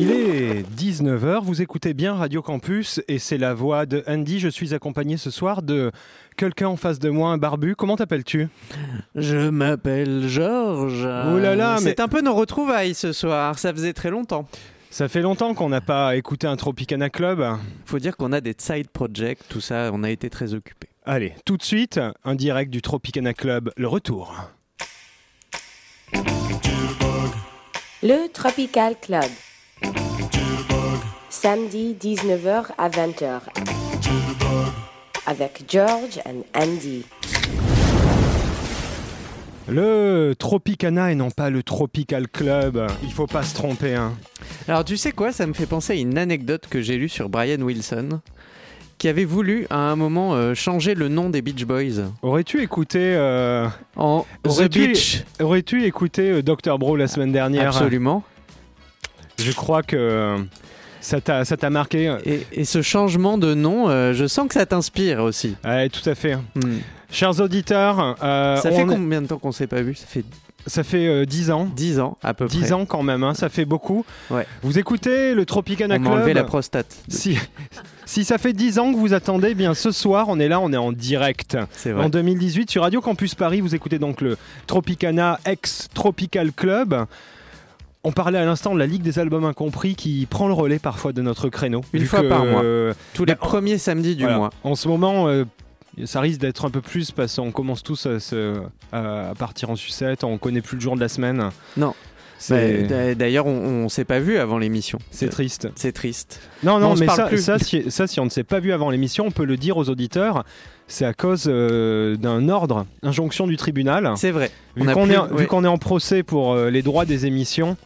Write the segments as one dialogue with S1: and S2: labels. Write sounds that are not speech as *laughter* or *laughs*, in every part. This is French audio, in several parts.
S1: Il est 19h, vous écoutez bien Radio Campus et c'est la voix de Andy. Je suis accompagné ce soir de quelqu'un en face de moi, un barbu. Comment t'appelles-tu?
S2: Je m'appelle Georges.
S1: Oh là là, mais-
S2: C'est un peu nos retrouvailles ce soir, ça faisait très longtemps.
S1: Ça fait longtemps qu'on n'a pas écouté un Tropicana Club.
S2: Faut dire qu'on a des side projects, tout ça, on a été très occupés.
S1: Allez, tout de suite, un direct du Tropicana Club, le retour.
S3: Le Tropical Club. Samedi 19h à 20h. Avec George and Andy.
S1: Le Tropicana et non pas le Tropical Club. Il faut pas se tromper. Hein.
S2: Alors tu sais quoi, ça me fait penser à une anecdote que j'ai lue sur Brian Wilson, qui avait voulu à un moment euh, changer le nom des Beach Boys
S1: Aurais-tu écouté, euh,
S2: en The Beach.
S1: aurais-tu écouté euh, Dr Bro la semaine dernière?
S2: Absolument.
S1: Je crois que euh, ça t'a marqué.
S2: Et, et ce changement de nom, euh, je sens que ça t'inspire aussi.
S1: Ouais, tout à fait.
S2: Hmm.
S1: Chers auditeurs, euh,
S2: Ça fait
S1: on est-
S2: combien de temps qu'on s'est pas vu? Ça fait
S1: ça fait euh, 10 ans.
S2: 10 ans à peu
S1: 10
S2: près.
S1: ans quand même, hein, ça fait beaucoup.
S2: Ouais.
S1: Vous écoutez le Tropicana
S2: On
S1: Club
S2: enlevé la prostate.
S1: si, si ça fait 10 ans que vous attendez, eh bien ce soir on est là, on est en direct.
S2: C'est
S1: En
S2: vrai.
S1: 2018 sur Radio Campus Paris, vous écoutez donc le Tropicana ex Tropical Club. On parlait à l'instant de la Ligue des albums incompris qui prend le relais parfois de notre créneau.
S2: Une fois
S1: que,
S2: par mois.
S1: euh,
S2: Tous les premiers samedis du
S1: voilà.
S2: mois.
S1: En ce moment, euh, ça risque d'être un peu plus parce qu'on commence tous à, se- à- à partir en sucette, on connaît plus le jour de la semaine.
S2: Non. Bah, d'a- D'ailleurs, on, on s'est pas vu avant l'émission.
S1: c'est triste.
S2: C'est triste.
S1: Non,
S2: Non,
S1: mais ça,
S2: plus.
S1: ça, si, ça, si on ne s'est pas vu avant l'émission, on peut le dire aux auditeurs. C'est à cause euh, d'un ordre, injonction du tribunal.
S2: C'est vrai.
S1: Vu qu'on est,
S2: ouais.
S1: est en procès pour euh, les droits des émissions,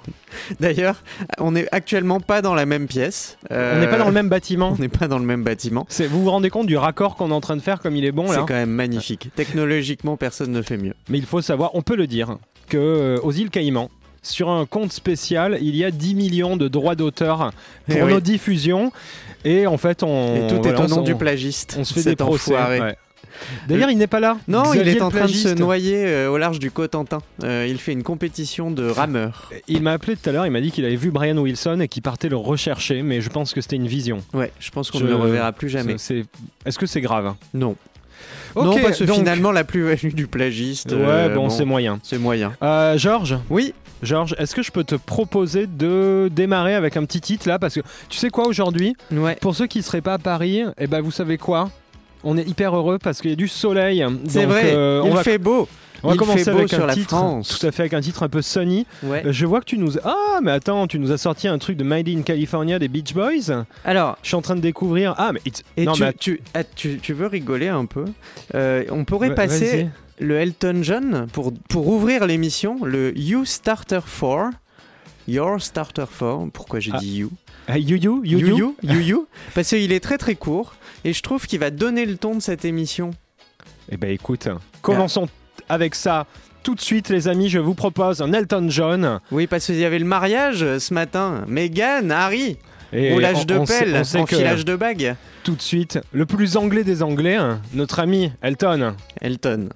S2: D'ailleurs, on n'est actuellement pas dans la même pièce. Euh,
S1: on n'est pas dans le même bâtiment.
S2: On n'est pas dans le même bâtiment.
S1: C'est- Vous vous rendez compte du raccord qu'on est en train de faire comme il est bon
S2: C'est
S1: là
S2: quand même magnifique. Technologiquement, personne ne fait mieux.
S1: Mais il faut savoir, on peut le dire, que euh, aux îles Caïmans, sur un compte spécial, il y a 10 millions de droits d'auteur pour
S2: Eh oui.
S1: nos diffusions. Et en fait, on.
S2: Et tout
S1: voilà,
S2: est au
S1: on-
S2: nom du plagiste.
S1: On se fait des procès. ouais. D'ailleurs, il n'est pas là.
S2: Non,
S1: Xavier
S2: il est en train de se noyer euh, au large du Cotentin. Euh, il fait une compétition de rameurs.
S1: Il m'a appelé tout à l'heure, il m'a dit qu'il avait vu Brian Wilson et qu'il partait le rechercher, mais je pense que c'était une vision.
S2: Ouais, je pense qu'on
S1: Je-
S2: ne le reverra plus jamais.
S1: Est-ce que c'est grave
S2: Non.
S1: Ok,
S2: non, parce que
S1: donc-
S2: finalement, la plus-value du plagiste.
S1: Ouais,
S2: euh,
S1: bon, c'est moyen.
S2: C'est moyen.
S1: Georges,
S2: Oui,
S1: Georges, est-ce que je peux te proposer de démarrer avec un petit titre là? Parce que tu sais quoi aujourd'hui?
S2: Ouais.
S1: Pour ceux qui ne seraient pas à Paris, eh ben vous savez quoi? On est hyper heureux parce qu'il y a du soleil.
S2: C'est vrai,
S1: euh,
S2: il
S1: on va,
S2: fait beau.
S1: on va
S2: il
S1: commencer avec
S2: sur
S1: un
S2: la
S1: titre,
S2: France.
S1: tout à fait avec un titre un peu sunny.
S2: Ouais.
S1: Euh, Je vois que tu nous ah mais attends, tu nous as sorti un truc de Made in California des Beach Boys.
S2: Alors,
S1: Je suis en train de découvrir. Ah mais it's-
S2: et
S1: non
S2: tu,
S1: mais
S2: tu, ah, tu- tu veux rigoler un peu? Euh, On pourrait passer. Le Elton John pour, pour ouvrir l'émission, le You Starter 4. Your Starter 4. Pourquoi j'ai
S1: Ah.
S2: dit You?
S1: Ah, you you you
S2: You
S1: you?
S2: You. *laughs* Parce qu'il est très très court et je trouve qu'il va donner le ton de cette émission.
S1: Eh ben écoute, commençons avec ça. Tout de suite, les amis, je vous propose un Elton John.
S2: Oui, parce qu'il y avait le mariage ce matin. Meghan, Harry,
S1: Et
S2: roulage de pelle, enfilage de bague.
S1: Tout de suite, le plus anglais des anglais, hein, notre ami Elton.
S2: Elton.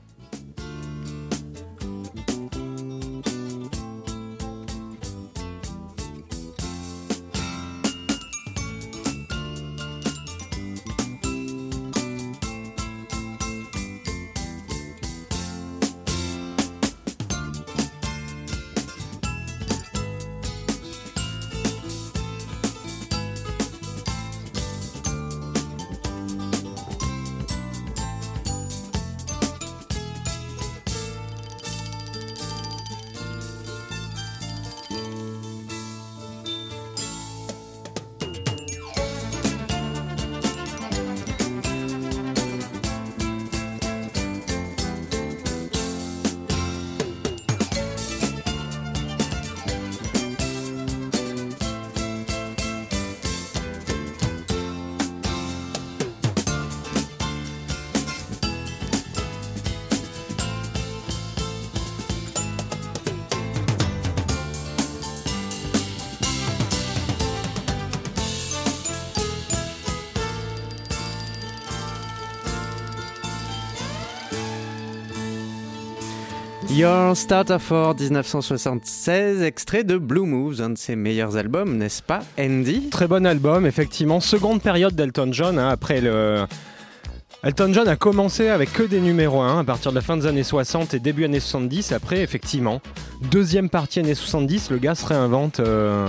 S2: Your Starter for 1976, extrait de Blue Moves, un de ses meilleurs albums, n'est-ce pas, Andy?
S1: Très bon album, effectivement. Seconde période d'Elton John, hein, après le. Elton John a commencé avec que des numéros 1 à partir de la fin des années 60 et début années 70. Après, effectivement, deuxième partie années 70, le gars se réinvente. euh,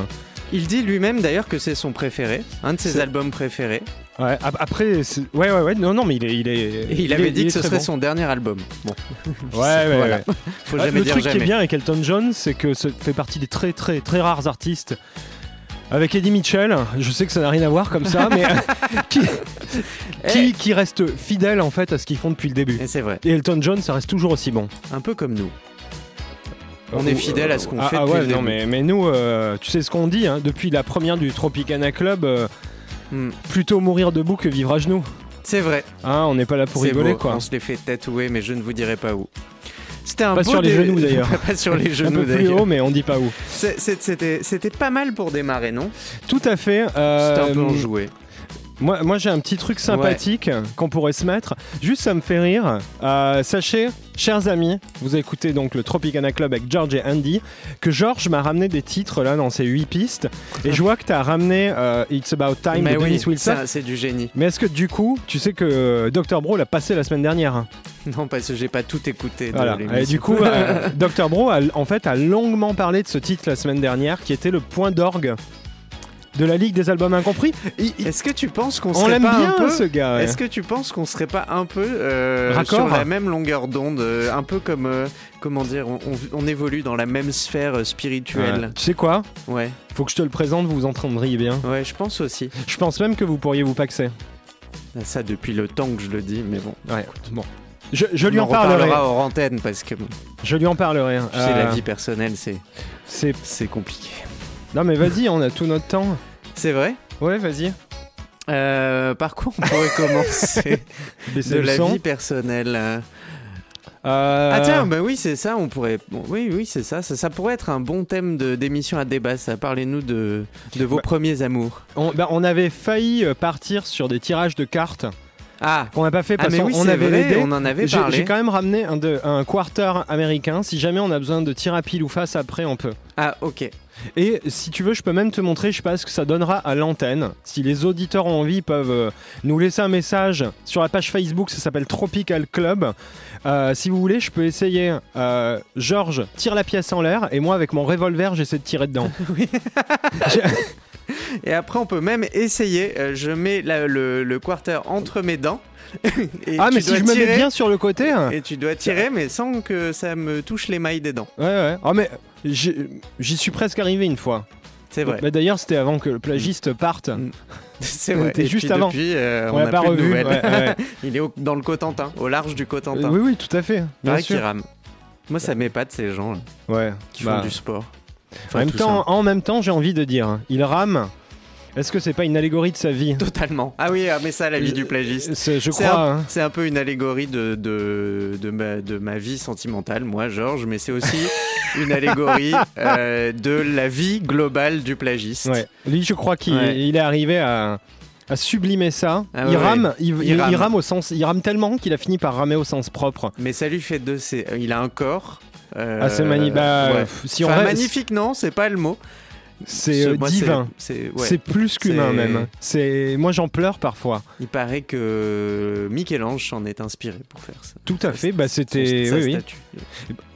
S2: Il dit lui-même d'ailleurs que c'est son préféré, un de ses albums préférés.
S1: Ouais, ap- après, ouais, ouais, ouais, non, non, mais il est. Il, est,
S2: il avait
S1: est-
S2: dit que ce serait
S1: bon.
S2: son dernier album. Bon, *laughs*
S1: Ouais, ouais,
S2: Voilà.
S1: ouais.
S2: faut
S1: Ah,
S2: jamais
S1: le
S2: dire
S1: truc qui est bien avec Elton John, c'est que ça fait partie des très très très rares artistes. Avec Eddie Mitchell, je sais que ça n'a rien à voir comme ça, mais *laughs* *laughs* qui,
S2: Eh.
S1: qui, qui reste fidèle en fait à ce qu'ils font depuis le début.
S2: Et c'est vrai,
S1: Et Elton John, ça reste toujours aussi bon.
S2: un peu comme nous. On est
S1: Euh,
S2: fidèle à ce qu'on
S1: ah,
S2: fait
S1: ah
S2: depuis
S1: ouais, non, mais, mais nous, euh, tu sais ce qu'on dit, hein, depuis la première du Tropicana Club, euh,
S2: Hmm.
S1: plutôt mourir debout que vivre à genoux.
S2: C'est vrai,
S1: Hein, on n'est pas là pour rigoler
S2: beau.
S1: quoi.
S2: On se les fait tatouer, mais je ne vous dirai pas où. C'était un
S1: Pas
S2: beau
S1: sur les
S2: dé-
S1: genoux, d'ailleurs. *laughs*
S2: pas sur les
S1: Un
S2: genoux
S1: peu plus
S2: d'ailleurs.
S1: haut, mais on dit pas où.
S2: C'était pas mal pour démarrer, non?
S1: Tout à fait. euh,
S2: C'était un peu enjoué.
S1: Moi, moi j'ai un petit truc sympathique qu'on pourrait se mettre. Juste, ça me fait rire. Euh, sachez, chers amis, vous écoutez donc le Tropicana Club avec George et Andy, que George m'a ramené des titres là dans ces 8 pistes. Et je vois que tu as ramené euh, It's About Time
S2: Mais
S1: de
S2: oui,
S1: Dennis Wilson.
S2: c'est du génie.
S1: Mais est-ce que du coup, tu sais que euh, Dr. Bro l'a passé la semaine dernière hein?
S2: Non, parce que j'ai pas tout écouté. de
S1: Voilà. Et du coup, euh, *laughs* Dr. Bro a, en fait a longuement parlé de ce titre la semaine dernière, qui était le point d'orgue de la Ligue des albums incompris.
S2: Est-ce que tu penses qu'on
S1: on
S2: serait pas
S1: bien
S2: un peu
S1: ce gars. ouais.
S2: Est-ce que tu penses qu'on serait pas un peu euh, sur la même longueur d'onde, euh, un peu comme euh, comment dire, on, on- on évolue dans la même sphère euh,
S1: Ouais.
S2: spirituelle.
S1: Tu sais quoi?
S2: Ouais.
S1: Faut que je te le présente, vous vous entendriez bien.
S2: ouais, je pense aussi.
S1: Je pense même que vous pourriez vous paxer.
S2: Ça depuis le temps que je le dis, mais bon.
S1: Ouais, bon. Je, je lui
S2: on
S1: en parlerai.
S2: reparlera hors antenne parce que
S1: Je lui en parlerai.
S2: tu sais, la vie personnelle, c'est
S1: C'est.
S2: c'est compliqué.
S1: Non mais vas-y, on a tout notre temps.
S2: C'est vrai.
S1: Ouais, vas-y.
S2: Euh, par quoi on pourrait *laughs* commencer de la
S1: son.
S2: vie personnelle euh. Ah tiens, bah oui, c'est ça, on pourrait... bon, oui, oui, c'est ça. ça. ça pourrait être un bon thème de- d'émission à débat, ça. Parlez-nous de, de vos
S1: Bah-
S2: premiers amours.
S1: on, bah, on avait failli euh, partir sur des tirages de cartes
S2: Ah,
S1: qu'on n'a pas fait
S2: ah
S1: parce qu'on
S2: oui,
S1: on
S2: c'est
S1: avait
S2: vrai, on en avait
S1: J'ai
S2: parlé.
S1: j'ai quand même ramené un, de- un quarter américain. Si jamais on a besoin de tir à pile ou face, après on peut.
S2: Ah, ok.
S1: Et si tu veux, je peux même te montrer, je sais pas ce que ça donnera à l'antenne. Si les auditeurs ont envie, ils peuvent euh, nous laisser un message sur la page Facebook, ça s'appelle Tropical Club. Euh, si vous voulez, je peux essayer. Euh, Georges tire la pièce en l'air et moi, avec mon revolver, j'essaie de tirer dedans. *laughs*
S2: Et après, on peut même essayer. je mets la- le, le quarter entre mes dents. *laughs* et
S1: ah,
S2: tu
S1: mais si je me mets bien sur le côté. hein.
S2: Et tu dois tirer, mais sans que ça me touche les mailles des dents.
S1: Ouais, ouais. Oh, mais j'y suis presque arrivé une fois.
S2: C'est vrai.
S1: Mais D'ailleurs, c'était avant que le plagiste parte.
S2: Mm. *laughs* *laughs* C'est vrai.
S1: était
S2: Et
S1: juste
S2: puis
S1: avant.
S2: Depuis, euh,
S1: On
S2: n'a
S1: pas
S2: plus de
S1: revu.
S2: nouvelles.
S1: ouais, ouais. *laughs*
S2: Il est au- dans le Cotentin, au large du Cotentin.
S1: oui, oui, tout à fait. Bien
S2: qu'il
S1: sûr.
S2: rame. Moi, ça m'épate ces gens là,
S1: Ouais.
S2: qui
S1: Bah,
S2: font du sport.
S1: en,
S2: Enfin,
S1: même
S2: tout
S1: temps, en même temps, j'ai envie de dire, hein, il rame. Est-ce que c'est pas une allégorie de sa vie.
S2: Totalement. Ah oui, ah, mais ça, la vie du plagiste.
S1: C'est- Je crois.
S2: un,
S1: hein.
S2: c'est un peu une allégorie de, de, de, ma, de ma vie sentimentale, moi, Georges, mais c'est aussi *laughs* une allégorie euh, de la vie globale du plagiste.
S1: Ouais. Lui, je crois qu'il
S2: Ouais.
S1: il est arrivé à, à sublimer ça.
S2: Ah
S1: il,
S2: ouais,
S1: rame, il,
S2: Il
S1: il- il
S2: rame.
S1: au sens, il rame tellement qu'il a fini par ramer au sens propre.
S2: Mais ça lui fait deux. c'est- Il a un corps. euh,
S1: Ah, c'est magnifique. Bah,
S2: ouais.
S1: si on
S2: Enfin,
S1: reste-
S2: magnifique, non, c'est pas le mot.
S1: C'est euh,
S2: moi,
S1: divin.
S2: C'est ouais.
S1: C'est plus qu'humain
S2: C'est-
S1: même. C'est moi j'en pleure parfois.
S2: Il paraît que Michel-Ange s'en est inspiré pour faire ça.
S1: Tout à fait. Bah c'était. oui.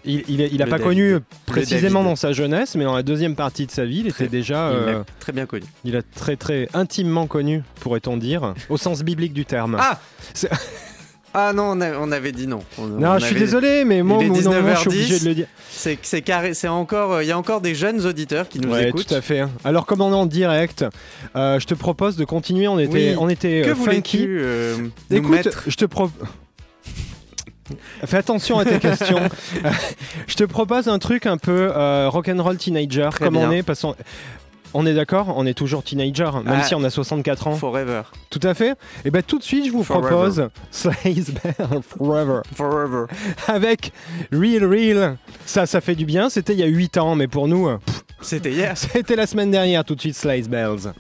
S1: Il, il, il a pas
S2: David.
S1: connu
S2: Le
S1: précisément dans sa jeunesse, mais dans la deuxième partie de sa vie, il était déjà. Euh,
S2: très bien connu.
S1: il a très très intimement connu, pourrait-on dire, au sens biblique du terme.
S2: Ah
S1: C'est- *laughs*
S2: Ah non, on, a- on avait dit non. On-
S1: non,
S2: on
S1: je suis désolé, mais moi,
S2: est
S1: d'un moment, je suis
S2: 19h10.
S1: obligé de le dire.
S2: C'est c'est carré, c'est encore, euh, il y a encore des jeunes auditeurs qui nous
S1: Ouais,
S2: écoutent.
S1: tout à fait. Alors, comme on est en direct, euh, je te propose de continuer. On était,
S2: Oui.
S1: on était
S2: Que
S1: euh, funky.
S2: nous
S1: Écoute,
S2: mettre
S1: je te propose. *laughs* Fais attention à tes *laughs* questions. *laughs* Je te propose un truc un peu euh, rock'n'roll teenager,
S2: Très
S1: comme
S2: bien.
S1: on est, parce qu'on on est d'accord, on est toujours teenager, même
S2: Ah.
S1: si on a 64 ans.
S2: Forever.
S1: Tout à fait. Et ben tout de suite, je vous
S2: Forever.
S1: propose Slays Bell *laughs* Forever
S2: Forever.
S1: avec Real Real. Ça, ça fait du bien. C'était il y a 8 ans, mais pour nous,
S2: C'était hier.
S1: c'était la semaine dernière. Tout de suite, Slays Bells.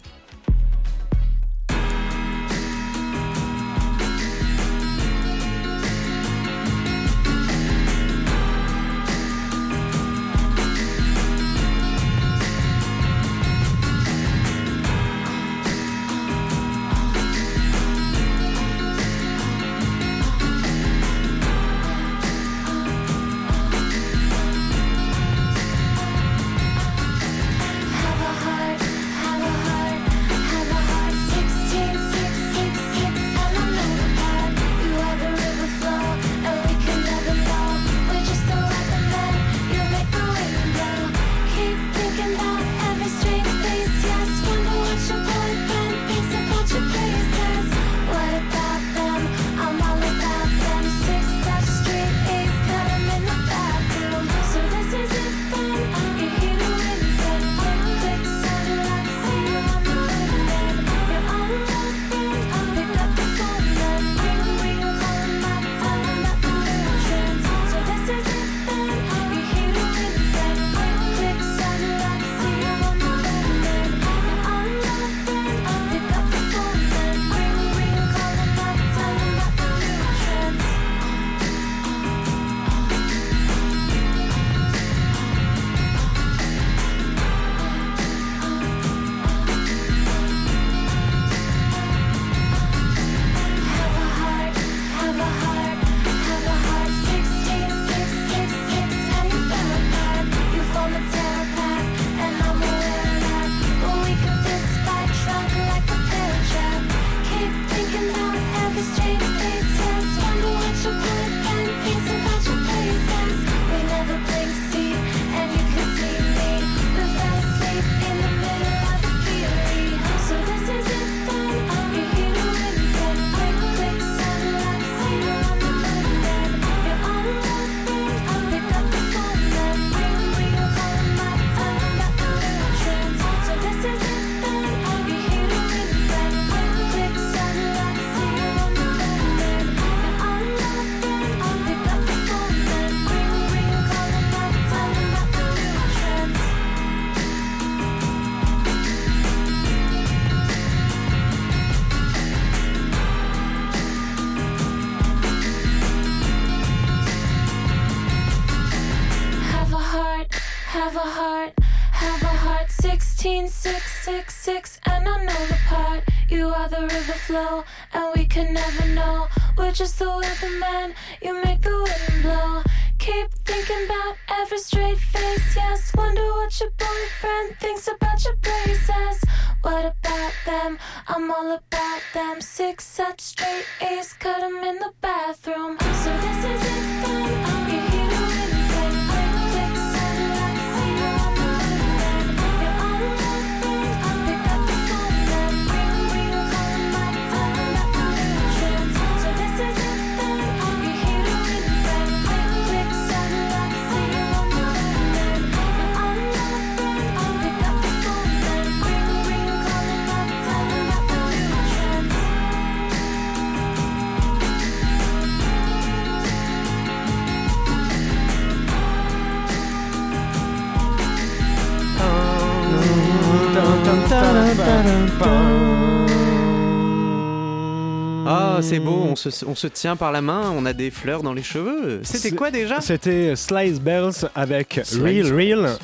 S2: Ah, c'est beau, on se, on se tient par la main, on a des fleurs dans les cheveux. C'était quoi déjà?
S1: C'était Slice Bells avec
S2: Slice
S1: Real Real.
S2: Bells.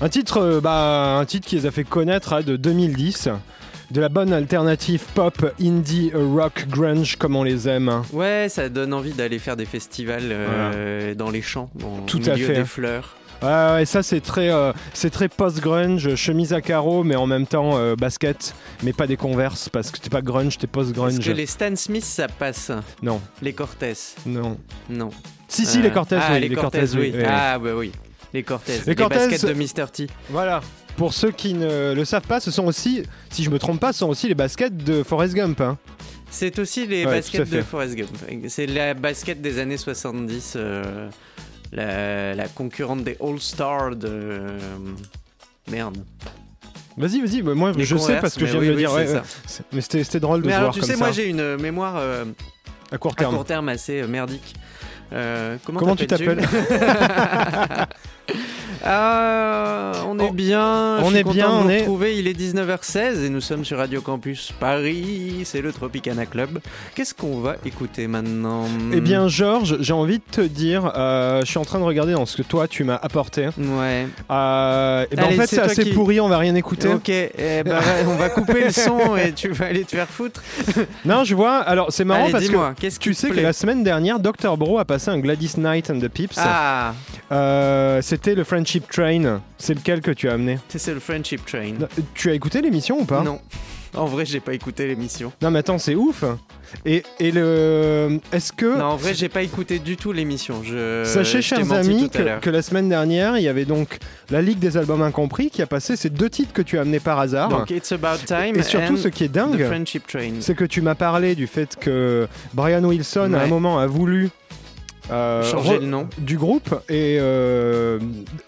S1: Un titre, euh, bah, un titre qui les a fait connaître hein, de 2010. De la bonne alternative pop, indie, rock, grunge, comme on les aime.
S2: Ouais, ça donne envie d'aller faire des festivals euh, dans les champs, dans,
S1: Tout
S2: au
S1: à
S2: milieu
S1: fait.
S2: des fleurs.
S1: Ouais, ouais, ça c'est très, euh, c'est très post-grunge, chemise à carreaux, mais en même temps euh, basket, mais pas des converses, parce que t'es pas grunge, t'es
S2: Est-ce
S1: post-grunge.
S2: que les Stan Smith, ça passe?
S1: Non,
S2: Les Cortez?
S1: Non.
S2: Non.
S1: Si, si,
S2: Euh,
S1: les Cortez,
S2: ah,
S1: oui,
S2: les, Cortez, oui.
S1: oui.
S2: Ah, bah oui. Les Cortez.
S1: Les Cortez-
S2: baskets de Mr. T.
S1: Voilà. Pour ceux qui ne le savent pas, ce sont aussi, si je me trompe pas, ce sont aussi les baskets de Forrest Gump. hein.
S2: C'est aussi les
S1: Ouais,
S2: baskets de Forrest Gump. C'est la basket des années 70. euh, la, la concurrente des All-Stars de. euh, Merde.
S1: Vas-y, vas-y, bah, moi
S2: Les
S1: je sais parce que je viens
S2: oui,
S1: de le
S2: oui,
S1: dire. ouais, Mais c'était drôle de
S2: Mais
S1: voir
S2: alors, tu
S1: comme
S2: sais,
S1: ça,
S2: moi j'ai une mémoire euh,
S1: à court
S2: à
S1: terme.
S2: court terme assez euh, merdique. Euh, comment
S1: Comment tu
S2: t'appelles-tu *laughs* Ah, on est
S1: On-
S2: bien.
S1: on est bien, on est-
S2: retrouver. Il est 19h16 et nous sommes sur Radio Campus Paris. C'est le Tropicana Club. Qu'est-ce qu'on va écouter maintenant?
S1: Eh bien, Georges, j'ai envie de te dire, euh, je suis en train de regarder dans ce que toi tu m'as apporté.
S2: Ouais.
S1: Euh, et ben,
S2: Allez,
S1: en fait,
S2: c'est
S1: assez
S2: qui-
S1: pourri, on va rien écouter.
S2: Ok, eh ben, on va couper le son *laughs* et tu vas aller te faire foutre.
S1: Non, je vois. Alors, c'est marrant
S2: Allez,
S1: parce que tu sais que la semaine dernière, Dr. Bro a passé un Gladys Knight and the Pips.
S2: Ah,
S1: Euh, C'était le Friendship Train. C'est lequel que tu as amené?
S2: C'est- le Friendship Train.
S1: Tu as écouté l'émission ou pas?
S2: Non. En vrai, j'ai pas écouté l'émission.
S1: Non, mais attends, c'est ouf. Et, et le. Est-ce que.
S2: Non, en vrai, j'ai pas écouté du tout l'émission. Je...
S1: Sachez,
S2: je
S1: chers amis, que, que la semaine dernière, il y avait donc la Ligue des albums incompris qui a passé ces deux titres que tu as amenés par hasard.
S2: Donc, It's About Time
S1: et surtout,
S2: and
S1: ce qui est dingue, c'est que tu m'as parlé du fait que Brian Wilson, à un moment, a voulu. Euh,
S2: Changer
S1: re-
S2: le nom.
S1: du groupe et euh,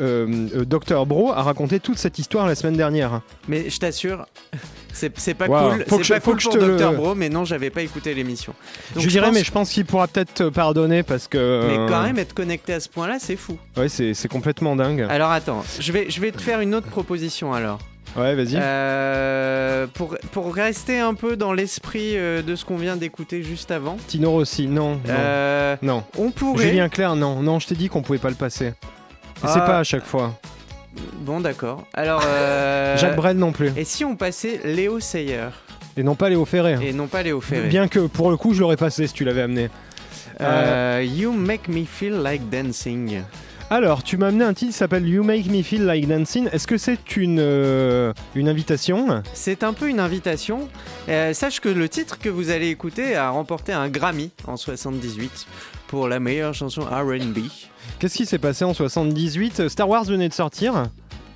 S1: euh, euh, Dr Bro a raconté toute cette histoire la semaine dernière.
S2: Mais je t'assure, *laughs* c'est pas
S1: Wow.
S2: cool.
S1: Faut que
S2: C'est
S1: je-
S2: pas
S1: faut
S2: cool
S1: que je te
S2: Dr. Bro, mais non, j'avais pas écouté l'émission. Donc,
S1: je dirais,
S2: pense-
S1: mais je pense qu'il pourra peut-être te pardonner parce que.
S2: Mais
S1: euh,
S2: quand même, être connecté à ce point-là, c'est fou.
S1: Ouais, c'est c'est complètement dingue.
S2: Alors attends, je vais, je vais te faire une autre proposition alors.
S1: Ouais, vas-y.
S2: Euh, pour, pour rester un peu dans l'esprit euh, de ce qu'on vient d'écouter juste avant,
S1: Tino Rossi, non. non.
S2: euh,
S1: Non.
S2: on pourrait.
S1: Julien Clerc, non. Non, je t'ai dit qu'on pouvait pas le passer. Et
S2: Ah.
S1: c'est pas à chaque fois.
S2: Bon, d'accord. Alors. euh, *laughs*
S1: Jacques Brel non plus.
S2: Et si on passait Léo Sayer
S1: Et non pas Léo Ferré.
S2: et non pas Léo Ferré
S1: Bien que pour le coup, je l'aurais passé si tu l'avais amené.
S2: You Make Me Feel Like Dancing.
S1: Alors, tu m'as amené un titre qui s'appelle You Make Me Feel Like Dancing. Est-ce que c'est une, euh, une invitation
S2: C'est un peu une invitation. Euh, sache que le titre que vous allez écouter a remporté un Grammy en 78 pour la meilleure chanson R&B.
S1: Qu'est-ce qui s'est passé en 78 Star Wars venait de sortir,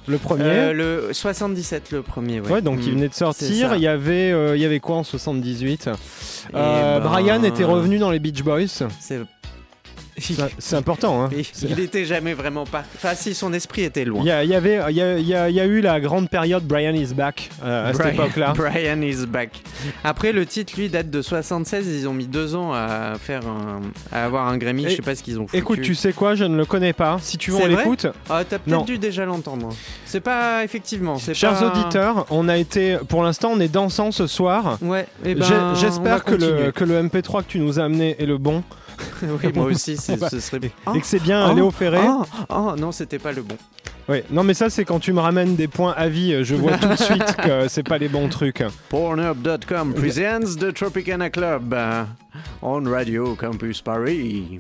S1: le premier.
S2: Euh, le 77 le premier. Ouais,
S1: Ouais, donc il
S2: Mm.
S1: venait de sortir. Il y avait, euh, il y avait quoi en 78 Euh,
S2: Eh ben,
S1: Brian était revenu dans les Beach Boys.
S2: C'est *laughs*
S1: C'est important. Hein.
S2: Il-
S1: C'est-
S2: il était jamais vraiment pas. Enfin, si son esprit était loin.
S1: Il y, a- il y avait, il y a, il y eu la grande période Brian is back euh, à cette époque-là. *laughs*
S2: Brian is back. Après, le titre, lui, date de 76. Ils ont mis deux ans à faire un- à avoir un Grammy. Je
S1: Et-
S2: sais pas ce qu'ils ont foutu.
S1: Écoute, tu sais quoi, je ne le connais pas. Si tu veux, on l'écoute.
S2: Ah, t'as peut-être dû déjà l'entendre. C'est pas effectivement.
S1: Chers
S2: pas-
S1: auditeurs, on a été, pour l'instant, on est dansant ce soir.
S2: Ouais. eh ben,
S1: J'espère que le, que le MP3 que tu nous as amené est le bon *laughs*
S2: oui, moi aussi, ce serait.
S1: et que c'est bien
S2: Oh,
S1: Léo Ferré.
S2: Oh, oh, non, c'était pas le bon.
S1: Ouais, non mais ça c'est quand tu me ramènes des points à vie, je vois tout de suite que *laughs* c'est pas les bons trucs.
S4: Pornhub.com presents the Tropicana Club uh, on Radio Campus Paris.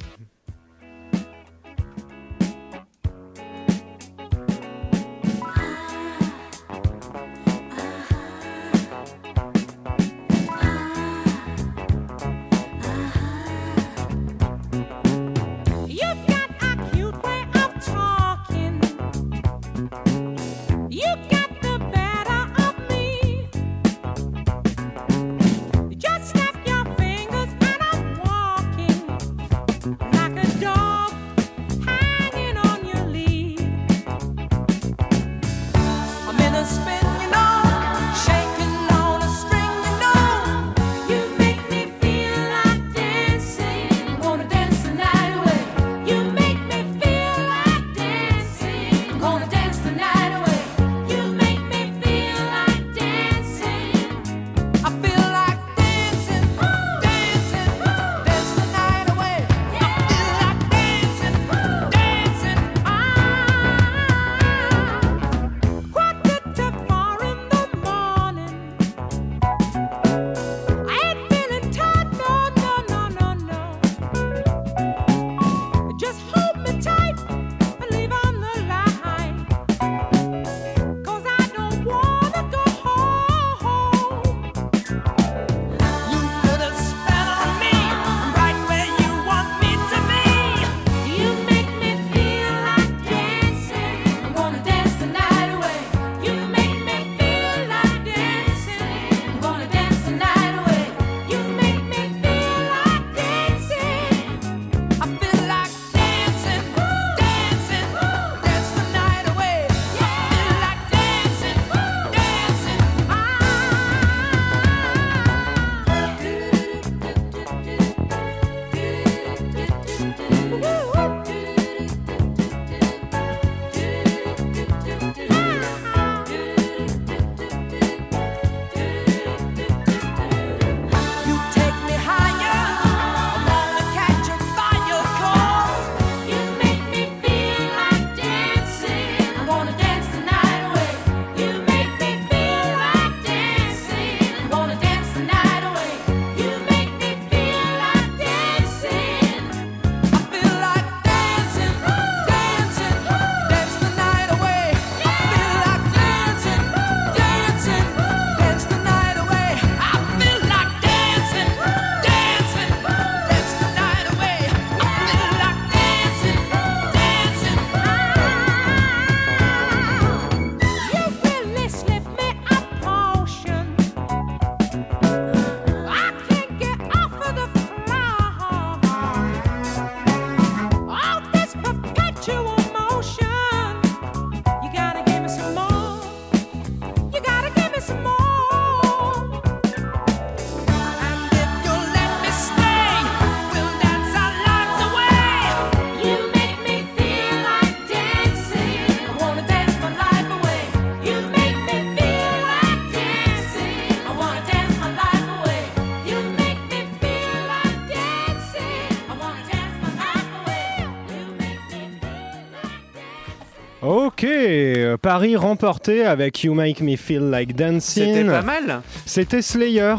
S1: Paris remporté avec You Make Me Feel Like
S4: C'était
S1: Dancing.
S4: pas mal.
S1: C'était Slayer.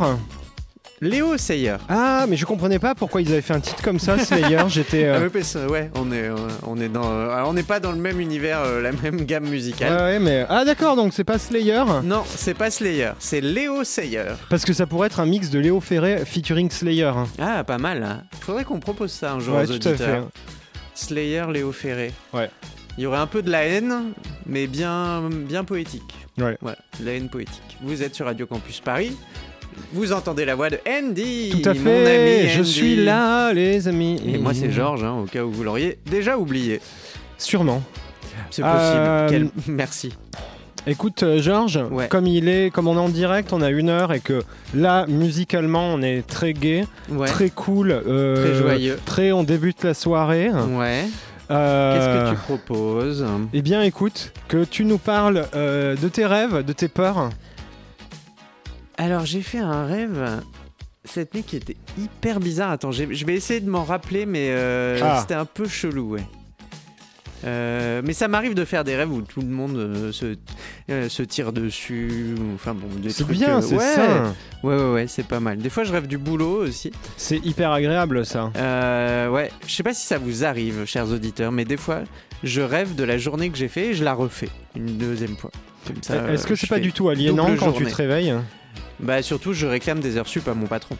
S4: Léo Sayer.
S1: Ah, mais je comprenais pas pourquoi ils avaient fait un titre comme ça, Slayer. *laughs* J'étais. euh,
S4: Ah, ouais, on est, euh, on est dans, euh, alors, on n'est pas dans le même univers, euh, la même gamme musicale.
S1: ouais, mais. Ah, d'accord, donc c'est pas Slayer.
S4: Non, c'est pas Slayer, c'est Léo Sayer.
S1: Parce que ça pourrait être un mix de Léo Ferré featuring Slayer.
S4: Ah, pas mal. Hein. Faudrait qu'on propose ça un jour
S1: Ouais,
S4: aux
S1: tout à
S4: auditeurs.
S1: fait.
S4: Slayer, Léo Ferré.
S1: Ouais.
S4: Il y aurait un peu de la haine, mais bien, bien poétique.
S1: Ouais.
S4: Voilà, de la haine poétique. Vous êtes sur Radio Campus Paris. Vous entendez la voix de Andy.
S1: Tout à
S4: mon
S1: fait,
S4: ami
S1: je
S4: Andy.
S1: suis là, les amis.
S4: Et moi, c'est Georges, hein, au cas où vous l'auriez déjà oublié.
S1: Sûrement.
S4: C'est possible.
S1: Euh,
S4: Quel- *laughs* Merci.
S1: Écoute, euh, Georges,
S4: Ouais.
S1: comme il est, comme on est en direct, on a une heure et que là, musicalement, on est très gai,
S4: Ouais.
S1: très cool, euh,
S4: Très joyeux.
S1: très, on débute la soirée.
S4: Ouais.
S1: Euh,
S4: Qu'est-ce que tu proposes
S1: Eh bien, écoute, que tu nous parles euh, de tes rêves, de tes peurs.
S4: Alors, j'ai fait un rêve cette nuit qui était hyper bizarre. Attends, je vais essayer de m'en rappeler, mais euh,
S1: Ah.
S4: c'était un peu chelou, ouais.
S2: Euh, mais ça m'arrive de faire des rêves où tout le monde euh, se, euh, se tire dessus. Enfin bon, des
S1: C'est
S2: trucs.
S1: bien, c'est
S2: ouais,
S1: ça.
S2: Ouais, ouais, ouais, c'est pas mal. Des fois, je rêve du boulot aussi.
S1: C'est hyper agréable ça.
S2: Ouais, je sais pas si ça vous arrive, chers auditeurs, mais des fois, je rêve de la journée que j'ai fait et je la refais une deuxième fois. Comme ça,
S1: Est-ce que c'est pas du tout aliénant quand tu te réveilles?
S2: Bah surtout, je réclame des heures sup à mon patron.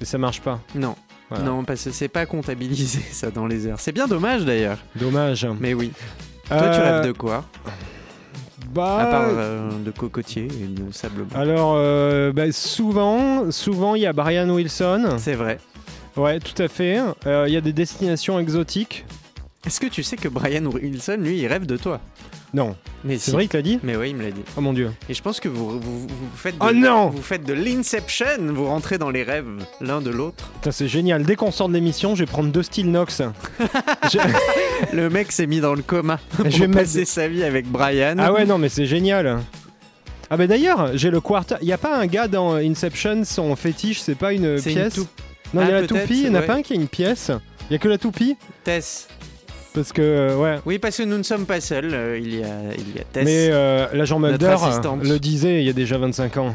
S1: et ça marche pas?
S2: Non.
S1: Voilà.
S2: Non, parce que c'est pas comptabilisé *laughs* ça dans les heures. C'est bien dommage d'ailleurs.
S1: Dommage.
S2: Mais oui. Toi, tu
S1: Euh,
S2: rêves de quoi?
S1: Bah,
S2: À part euh, de cocotier et de sable blanc.
S1: Alors, euh, bah, souvent, souvent il y a Brian Wilson.
S2: C'est vrai.
S1: Ouais, tout à fait. Il y a des destinations exotiques.
S2: Est-ce que tu sais que Brian Wilson, lui, il rêve de toi
S1: Non,
S2: Mais
S1: c'est
S2: si.
S1: vrai, il te l'a dit
S2: Mais oui, il me l'a dit.
S1: Oh mon dieu.
S2: Et je pense que vous, vous, vous faites de,
S1: Oh non
S2: vous faites de l'inception, vous rentrez dans les rêves l'un de l'autre.
S1: Putain, c'est génial. Dès qu'on sort de l'émission, je vais prendre deux styles Nox. *laughs* Je-
S2: Le mec s'est mis dans le coma pour *laughs*
S1: Je vais
S2: passer sa vie avec Brian.
S1: ah ouais, non, mais c'est génial. Ah bah d'ailleurs, j'ai le quarter. Il y a pas un gars dans Inception, son fétiche, c'est pas une pièce Non, il y a
S2: Ah,
S1: la toupie. Il y en a
S2: ouais.
S1: pas un qui a une pièce. Il y a que la toupie
S2: Tess.
S1: Parce que, euh, ouais.
S2: Oui, parce que nous ne sommes pas seuls. euh, il, y a, il y a Tess.
S1: Mais euh, l'agent Mulder le disait il y a déjà 25 ans.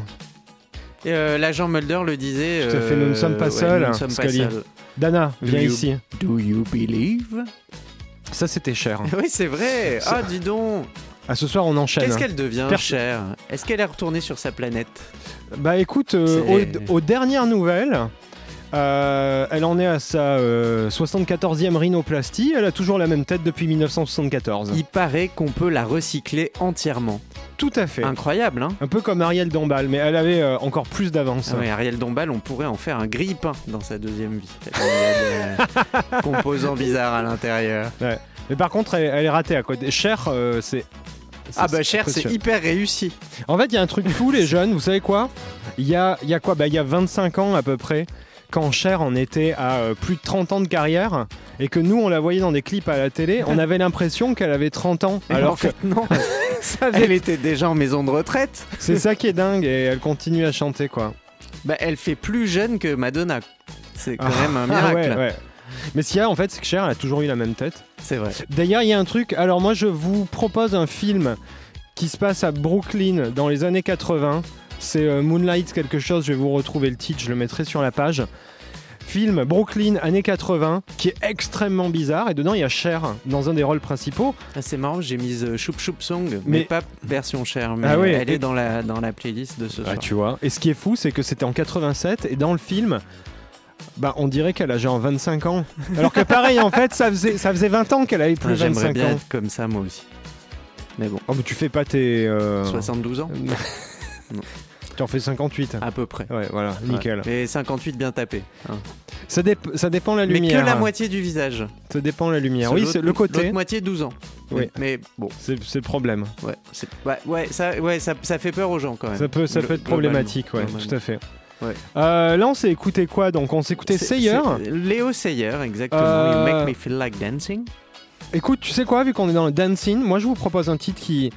S2: Et, euh, L'agent Mulder le disait.
S1: Tout à fait, nous ne sommes pas
S2: ouais,
S1: seuls,
S2: Nous ne sommes pas seuls.
S1: Dana, viens
S2: You-
S1: ici.
S2: Do you believe?
S1: Ça, c'était cher. *laughs*
S2: Oui, c'est vrai. Ah, dis donc.
S1: À ce soir, on enchaîne.
S2: Qu'est-ce qu'elle devient,
S1: Pers-
S2: chère? Est-ce qu'elle est retournée sur sa planète?
S1: Bah écoute, euh, aux dernières nouvelles, euh, elle en est à sa euh, 74e rhinoplastie. Elle a toujours la même tête depuis 1974.
S2: Il paraît qu'on peut la recycler entièrement.
S1: Tout à fait.
S2: Incroyable, hein?
S1: Un peu comme Ariel Dombal, mais elle avait euh, encore plus d'avance.
S2: Ah ouais, Ariel Dombal, on pourrait en faire un grille-pain dans sa deuxième vie. Il y a des *laughs* composants bizarres à l'intérieur.
S1: Mais par contre, elle, elle est ratée à côté. Cher, euh, c'est.
S2: Ah bah cher, c'est hyper réussi.
S1: En fait, il y a un truc fou, les jeunes, vous savez quoi? Il y a, il y a quoi? Bah, il y a 25 ans à peu près, quand Cher en était à euh, plus de 30 ans de carrière, et que nous, on la voyait dans des clips à la télé, on avait l'impression qu'elle avait 30 ans.
S2: Alors
S1: Alors
S2: en
S1: que
S2: non. *laughs*
S1: ça
S2: Elle était déjà en maison de retraite.
S1: C'est ça qui est dingue, et elle continue à chanter, quoi.
S2: Bah, elle fait plus jeune que Madonna. C'est quand
S1: Ah.
S2: même un
S1: Ah
S2: miracle.
S1: ouais, ouais. Mais ce qu'il y a, en fait, c'est que Cher, elle a toujours eu la même tête.
S2: C'est vrai.
S1: D'ailleurs, il y a un truc. Alors, moi, je vous propose un film qui se passe à Brooklyn dans les années 80. C'est euh, Moonlight quelque chose. Je vais vous retrouver le titre, je le mettrai sur la page. Film Brooklyn années 80 qui est extrêmement bizarre et dedans il y a Cher dans un des rôles principaux.
S2: Ah, c'est marrant, j'ai mis euh, Choup Choup Song, mais,
S1: Mais-
S2: pas version chère. Mais
S1: Ah ouais,
S2: elle
S1: et-
S2: est dans la, dans la playlist de ce soir.
S1: Ah, tu vois. Et ce qui est fou, c'est que c'était en 87 et dans le film, bah on dirait qu'elle a genre 25 ans. Alors que pareil en fait, ça faisait ça faisait 20 ans qu'elle avait
S2: Ah,
S1: plus
S2: J'aimerais
S1: 25
S2: bien
S1: ans.
S2: être comme ça moi aussi. Mais bon,
S1: Oh, mais tu fais pas tes euh,
S2: 72 ans *laughs*
S1: tu en fais 58.
S2: à peu près.
S1: Ouais, voilà, nickel.
S2: Ouais. Mais 58 bien tapé. hein.
S1: Ça, dép- ça dépend la
S2: Mais
S1: lumière.
S2: que la moitié du visage.
S1: Ça dépend la lumière. Oui, c'est le côté.
S2: L'autre moitié 12 ans.
S1: Oui.
S2: Mais bon,
S1: C'est le problème.
S2: ouais, ouais, ouais, ça, ouais ça, ça fait peur aux gens quand même.
S1: Ça peut, ça
S2: Glo-
S1: peut être problématique, ouais, tout à fait.
S2: Ouais.
S1: Euh, là, on s'est écouté quoi Donc, on s'est écouté Sayer.
S2: Léo Sayer, exactement.
S1: Euh,
S2: You make me feel like dancing.
S1: Écoute, tu sais quoi Vu qu'on est dans le dancing, moi, je vous propose un titre qui,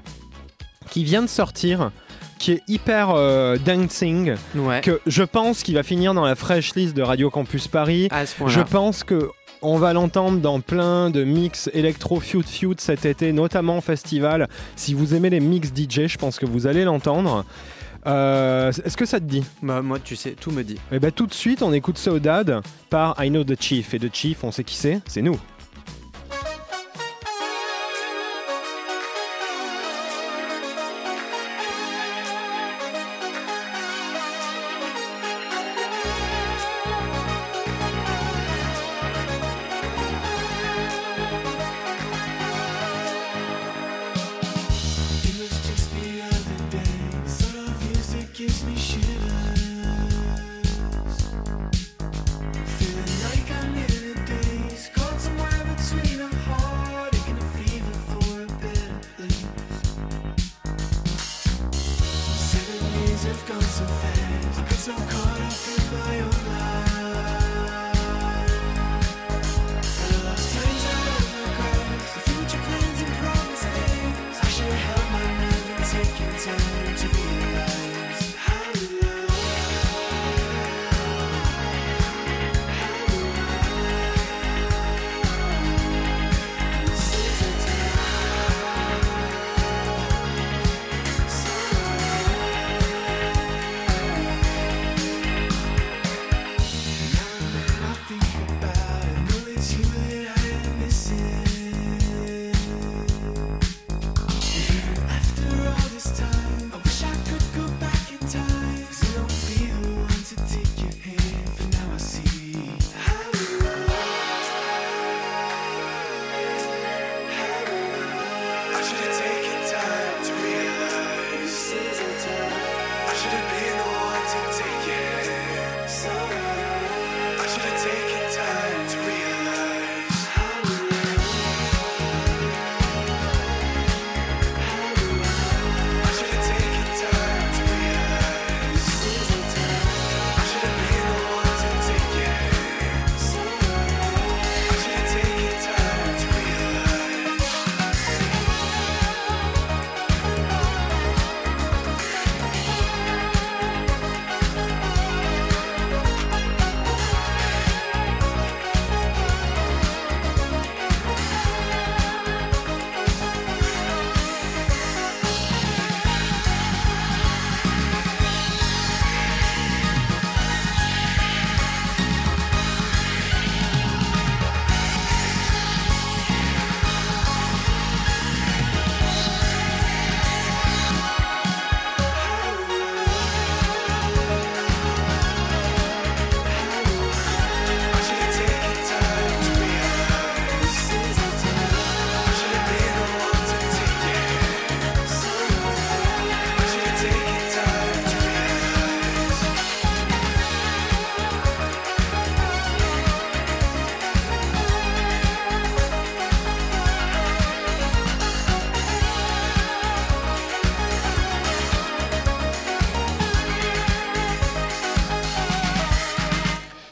S1: qui vient de sortir, qui est hyper euh, dancing,
S2: Ouais.
S1: que je pense qu'il va finir dans la fresh list de Radio Campus Paris.
S2: À ce point-là.
S1: Je pense que on va l'entendre dans plein de mix électro feud feud cet été, notamment en festival. Si vous aimez les mix DJ, je pense que vous allez l'entendre. Euh, Est-ce que ça te dit?
S2: Bah, moi, tu sais, tout me dit.
S1: Eh ben tout de suite, on écoute Saudade par I Know the Chief. Et The Chief, on sait qui c'est? C'est nous.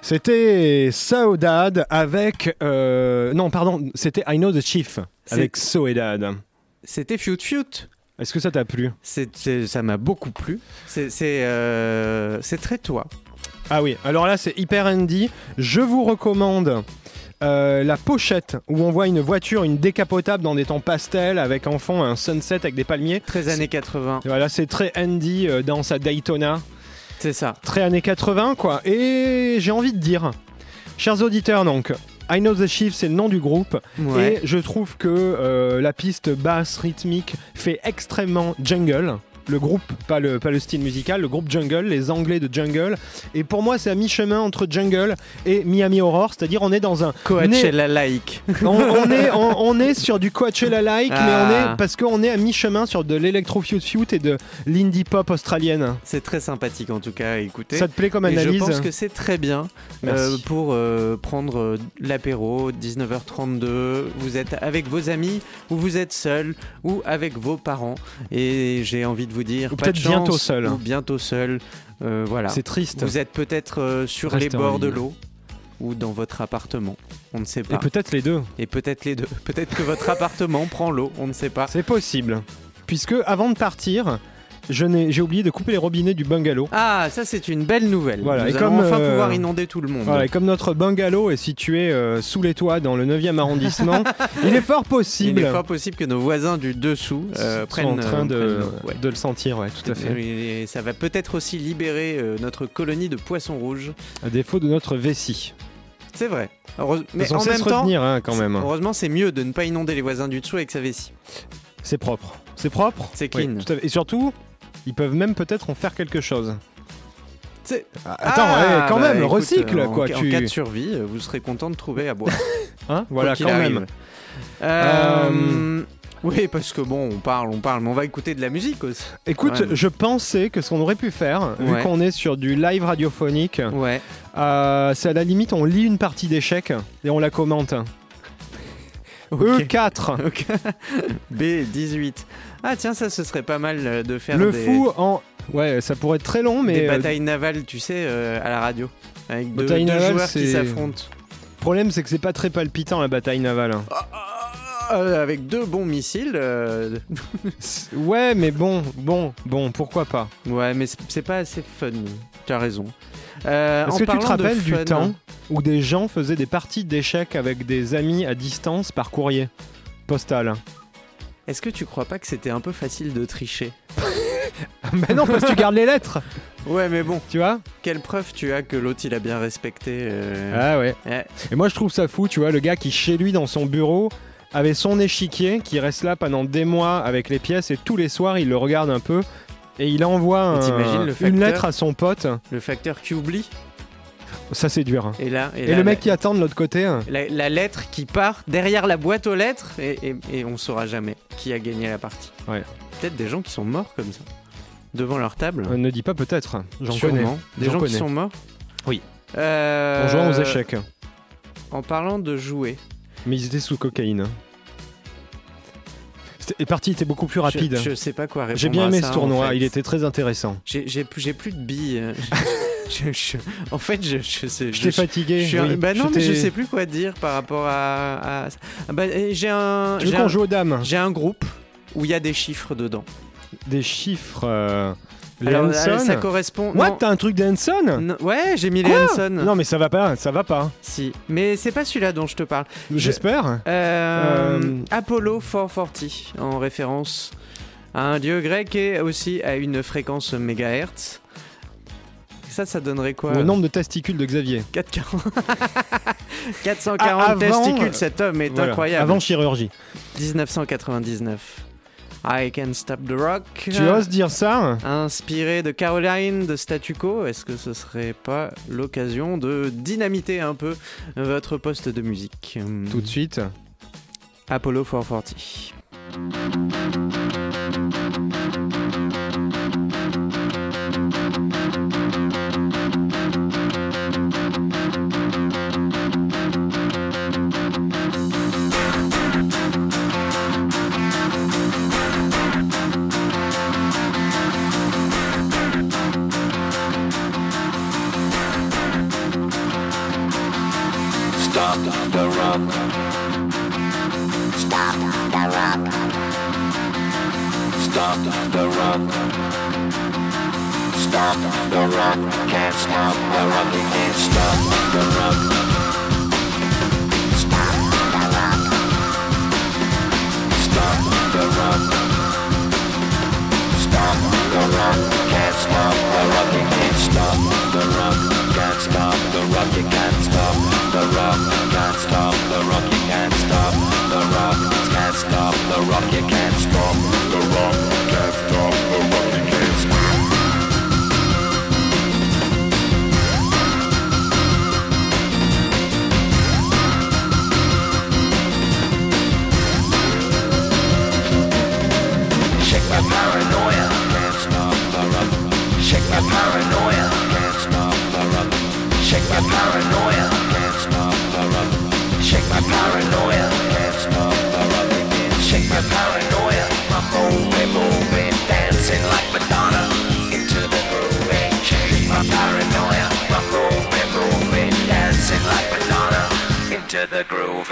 S1: C'était Saudade avec. euh, non, pardon, c'était I Know the Chief avec Soedad.
S2: C'était Fiut Fiut.
S1: Est-ce que ça t'a plu?
S2: Ça m'a beaucoup plu. C'est, c'est, euh, très toi.
S1: Ah oui, alors là c'est hyper handy. Je vous recommande euh, la pochette où on voit une voiture, une décapotable dans des tons pastels avec en fond un sunset avec des palmiers.
S2: Très années 80.
S1: Voilà, c'est très handy euh, dans sa Daytona.
S2: C'est ça.
S1: Très années 80 quoi. Et j'ai envie de dire, chers auditeurs donc, I Know the Chief c'est le nom du groupe.
S2: Ouais.
S1: Et je trouve que euh, la piste basse rythmique fait extrêmement jungle. Le groupe, pas le, pas le style musical, le groupe Jungle, les Anglais de Jungle. Et pour moi, c'est à mi-chemin entre Jungle et Miami Horror, c'est-à-dire on est dans un.
S2: Coachella like.
S1: On, on est, on, on est sur du Coachella-like, mais on
S2: Ah.
S1: est parce qu'on est à mi-chemin sur de l'électro fute et de l'indie pop australienne.
S2: C'est très sympathique en tout cas à écouter.
S1: Ça te plaît comme
S2: Et je
S1: analyse
S2: pense que c'est très bien euh, pour euh, prendre euh, l'apéro 19h32. Vous êtes avec vos amis ou vous êtes seul ou avec vos parents. Et j'ai envie de vous dire,
S1: Ou
S2: pas de
S1: peut-être bientôt seul.
S2: Ou bientôt seul. Euh, voilà.
S1: C'est triste.
S2: Vous êtes peut-être euh, sur les bords de l'eau ou dans votre appartement. On ne sait
S1: Et
S2: pas.
S1: peut-être les deux.
S2: Et peut-être les deux. *laughs* Peut-être que votre appartement prend l'eau. On ne sait pas.
S1: C'est possible. Puisque avant de partir, j'ai oublié de couper les robinets du bungalow.
S2: Ah, ça c'est une belle nouvelle.
S1: Voilà,
S2: Nous
S1: et
S2: allons
S1: comme,
S2: enfin
S1: euh,
S2: pouvoir inonder tout le monde.
S1: Voilà, et comme notre bungalow est situé euh, sous les toits dans le 9e arrondissement, *laughs* il est fort possible.
S2: Il est fort possible que nos voisins du dessous euh,
S1: sont
S2: prennent,
S1: en train de,
S2: prennent l'eau, ouais.
S1: de le sentir, ouais, tout à fait.
S2: Et ça va peut-être aussi libérer notre colonie de poissons rouges.
S1: À défaut de notre vessie.
S2: C'est vrai. Heureuse- Mais en même temps,
S1: retenir hein, quand même.
S2: heureusement, c'est mieux de ne pas inonder les voisins du dessous avec sa vessie.
S1: C'est propre. C'est propre?
S2: C'est clean.
S1: Et surtout, ils peuvent même peut-être en faire quelque chose. Ah, Attends,
S2: Ah,
S1: ouais, quand
S2: bah,
S1: même,
S2: écoute,
S1: recycle
S2: en,
S1: quoi.
S2: En
S1: tu...
S2: cas de survie, euh, vous serez content de trouver à boire. *laughs*
S1: Hein, voilà, quand
S2: arrive.
S1: même.
S2: Euh, Oui, parce que bon, on parle, on parle, mais on va écouter de la musique aussi.
S1: Écoute,
S2: Ouais.
S1: je pensais que ce qu'on aurait pu faire, vu qu'on est sur du live radiophonique,
S2: Ouais.
S1: euh, c'est à la limite, on lit une partie d'échecs et on la commente. *laughs*
S2: Ok.
S1: E4.
S2: Ok. *laughs* B18. Ah tiens, ça ce serait pas mal euh, de faire
S1: Le
S2: des,
S1: fou en. Ouais, ça pourrait être très long, mais.
S2: des
S1: euh,
S2: batailles navales, tu sais, euh, à la radio. Avec deux,
S1: Bataille
S2: deux
S1: navale,
S2: joueurs qui s'affrontent.
S1: Le problème, c'est que c'est pas très palpitant la bataille navale.
S2: Euh, avec deux bons missiles. euh, *laughs*
S1: Ouais, mais bon, bon, bon, pourquoi pas?
S2: Ouais, mais c'est pas assez fun. Tu as raison. Euh,
S1: Est-ce
S2: en
S1: que tu te rappelles du temps où des gens faisaient des parties d'échecs avec des amis à distance par courrier postal?
S2: Est-ce que tu crois pas que c'était un peu facile de tricher
S1: Mais non, parce que tu gardes les lettres,
S2: Ouais, mais bon,
S1: tu vois
S2: quelle preuve tu as que l'autre il a bien respecté euh,
S1: Ah ouais.
S2: ouais.
S1: Et moi, je trouve ça fou, tu vois, le gars qui, chez lui, dans son bureau, avait son échiquier, qui reste là pendant des mois avec les pièces, et tous les soirs, il le regarde un peu. et il envoie un- une lettre à son pote.
S2: Le facteur qui oublie.
S1: Ça, c'est dur.
S2: Et là, et
S1: Et,
S2: là,
S1: le mec qui attend de l'autre côté. hein.
S2: la, la lettre qui part derrière la boîte aux lettres et, et, et on saura jamais qui a gagné la partie.
S1: Ouais.
S2: Peut-être des gens qui sont morts comme ça, devant leur table.
S1: Euh, ne dis pas peut-être. J'en
S2: Sûrement.
S1: connais.
S2: Des
S1: J'en
S2: gens qui sont morts.
S1: Oui.
S2: Euh,
S1: En jouant aux échecs.
S2: En parlant de jouer.
S1: Mais ils étaient sous cocaïne. C'était- Les parties étaient beaucoup plus rapides.
S2: Je, je sais pas quoi répondre.
S1: J'ai bien
S2: à
S1: aimé
S2: ça,
S1: ce tournoi,
S2: en fait.
S1: il était très intéressant.
S2: J'ai plus, j'ai plus de billes. *laughs* Je- je- en fait, je, je sais.
S1: Je t'ai fatigué.
S2: je
S1: oui.
S2: bah non, mais je sais plus quoi dire par rapport à. à- Ah bah, j'ai un.
S1: Tu veux qu'on joue aux dames
S2: J'ai un groupe où il y a des chiffres dedans.
S1: Des chiffres. Euh... Les
S2: Alors,
S1: Hanson
S2: euh, ça correspond.
S1: What T'as un truc des Hanson
S2: non, ouais, j'ai mis les Hanson.
S1: Non, mais ça va pas, ça va pas.
S2: Si, mais c'est pas celui-là dont je te parle.
S1: J'espère.
S2: Euh,
S1: Euh,
S2: Apollo 440, en référence à un dieu grec et aussi à une fréquence mégahertz. Ça, ça donnerait quoi
S1: Le nombre de testicules de Xavier.
S2: 440 440 *laughs*
S1: Ah, avant-
S2: testicules, cet homme est
S1: Voilà.
S2: incroyable.
S1: Avant chirurgie.
S2: 1999. I Can Stop the Rock.
S1: Tu oses dire ça
S2: Inspiré de Caroline de Statu Quo, est-ce que ce serait pas l'occasion de dynamiter un peu votre poste de musique?
S1: Tout de suite.
S2: Apollo 440.
S5: Stop the rock. Stop the rock. Stop the rock. Can't stop the rock. You can't stop the rock. Stop the rock. Stop the rock. Stop the rock. Can't stop the rock. You can't stop the rock. Can't stop the rock. You can't stop the rock. Can't stop the rock. You can't stop the rock. Can't stop the rock. You can't stop the rock. Can't stop the rock. You can't stop. Shake my paranoia, can't stop the rock. Shake my paranoia, Shake my paranoia. Shake my paranoia. Shake my paranoia, my moving, moving, dancing like Madonna into the groove. Shake my paranoia, my moving, moving, dancing like Madonna into the groove.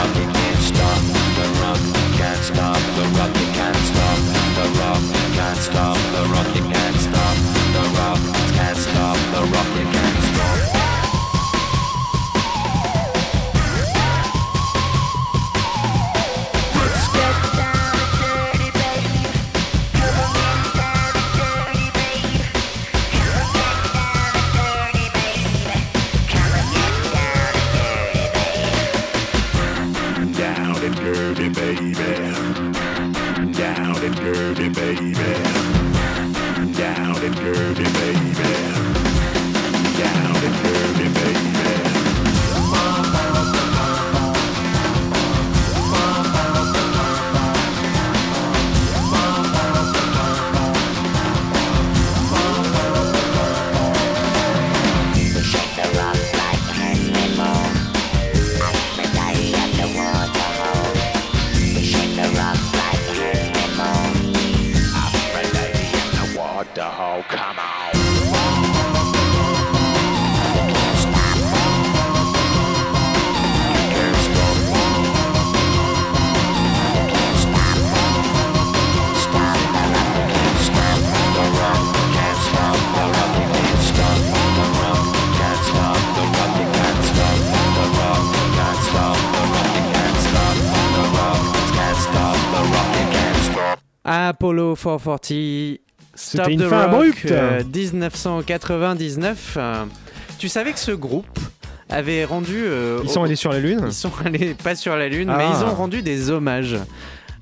S5: Stop
S2: 440, Stop
S1: une
S2: the
S1: fin
S2: Rock,
S1: abrupte.
S2: euh, 1999. euh, tu savais que ce groupe avait rendu. euh,
S1: Ils sont allés sur la Lune
S2: Ils sont allés pas sur la Lune,
S1: Ah.
S2: mais ils ont rendu des hommages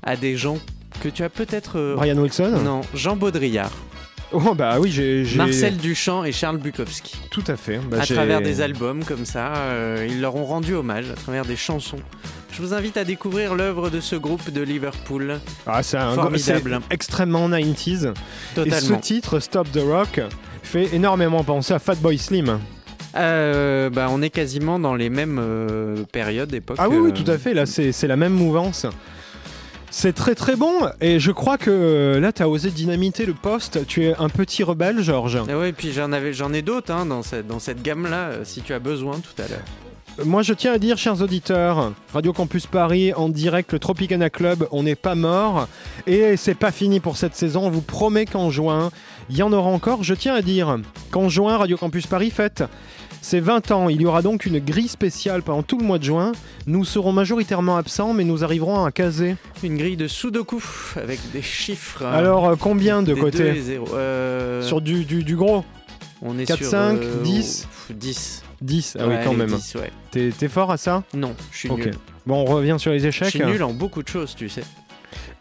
S2: à des gens que tu as peut-être.
S1: Brian Wilson
S2: Non, Jean Baudrillard,
S1: Oh, bah oui, j'ai.
S2: Marcel Duchamp et Charles Bukowski.
S1: Tout à fait. Bah,
S2: à travers des albums comme ça, ils leur ont rendu hommage à travers des chansons. Je vous invite à découvrir l'œuvre de ce groupe de Liverpool.
S1: Ah, c'est un
S2: Formidable.
S1: extrêmement 90s. Et ce
S2: Totalement.
S1: titre, Stop the Rock, fait énormément penser à Fatboy Slim.
S2: Euh, bah, on est quasiment dans les mêmes euh, périodes, époques.
S1: Ah oui, oui,
S2: euh,
S1: tout à fait. Là, c'est la même mouvance. C'est très très bon. Et je crois que euh, là, tu as osé dynamiter le poste. Tu es un petit rebelle, Georges.
S2: Ah ouais, puis j'en avais, j'en ai d'autres hein, dans cette, dans cette gamme-là, euh, si tu as besoin tout à l'heure.
S1: Moi, je tiens à dire, chers auditeurs, Radio Campus Paris, en direct, le Tropicana Club, on n'est pas mort. Et c'est pas fini pour cette saison. On vous promet qu'en juin, il y en aura encore. Je tiens à dire qu'en juin, Radio Campus Paris fête ses 20 ans. Il y aura donc une grille spéciale pendant tout le mois de juin. Nous serons majoritairement absents, mais nous arriverons à caser.
S2: Une grille de Sudoku avec des chiffres. hein,
S1: Alors, euh, combien de
S2: des deux et
S1: côté
S2: zéro. Euh,
S1: Sur du, du, du gros
S2: on est
S1: 4,
S2: sur
S1: 5,
S2: euh,
S1: 10?
S2: pff, 10.
S1: 10. Ah oui, quand même.
S2: 10, ouais.
S1: T'es t'es fort à ça
S2: Non, je suis
S1: Ok.
S2: nul.
S1: Bon, on revient sur les
S2: Je
S1: échecs.
S2: suis nul en beaucoup de choses, tu sais.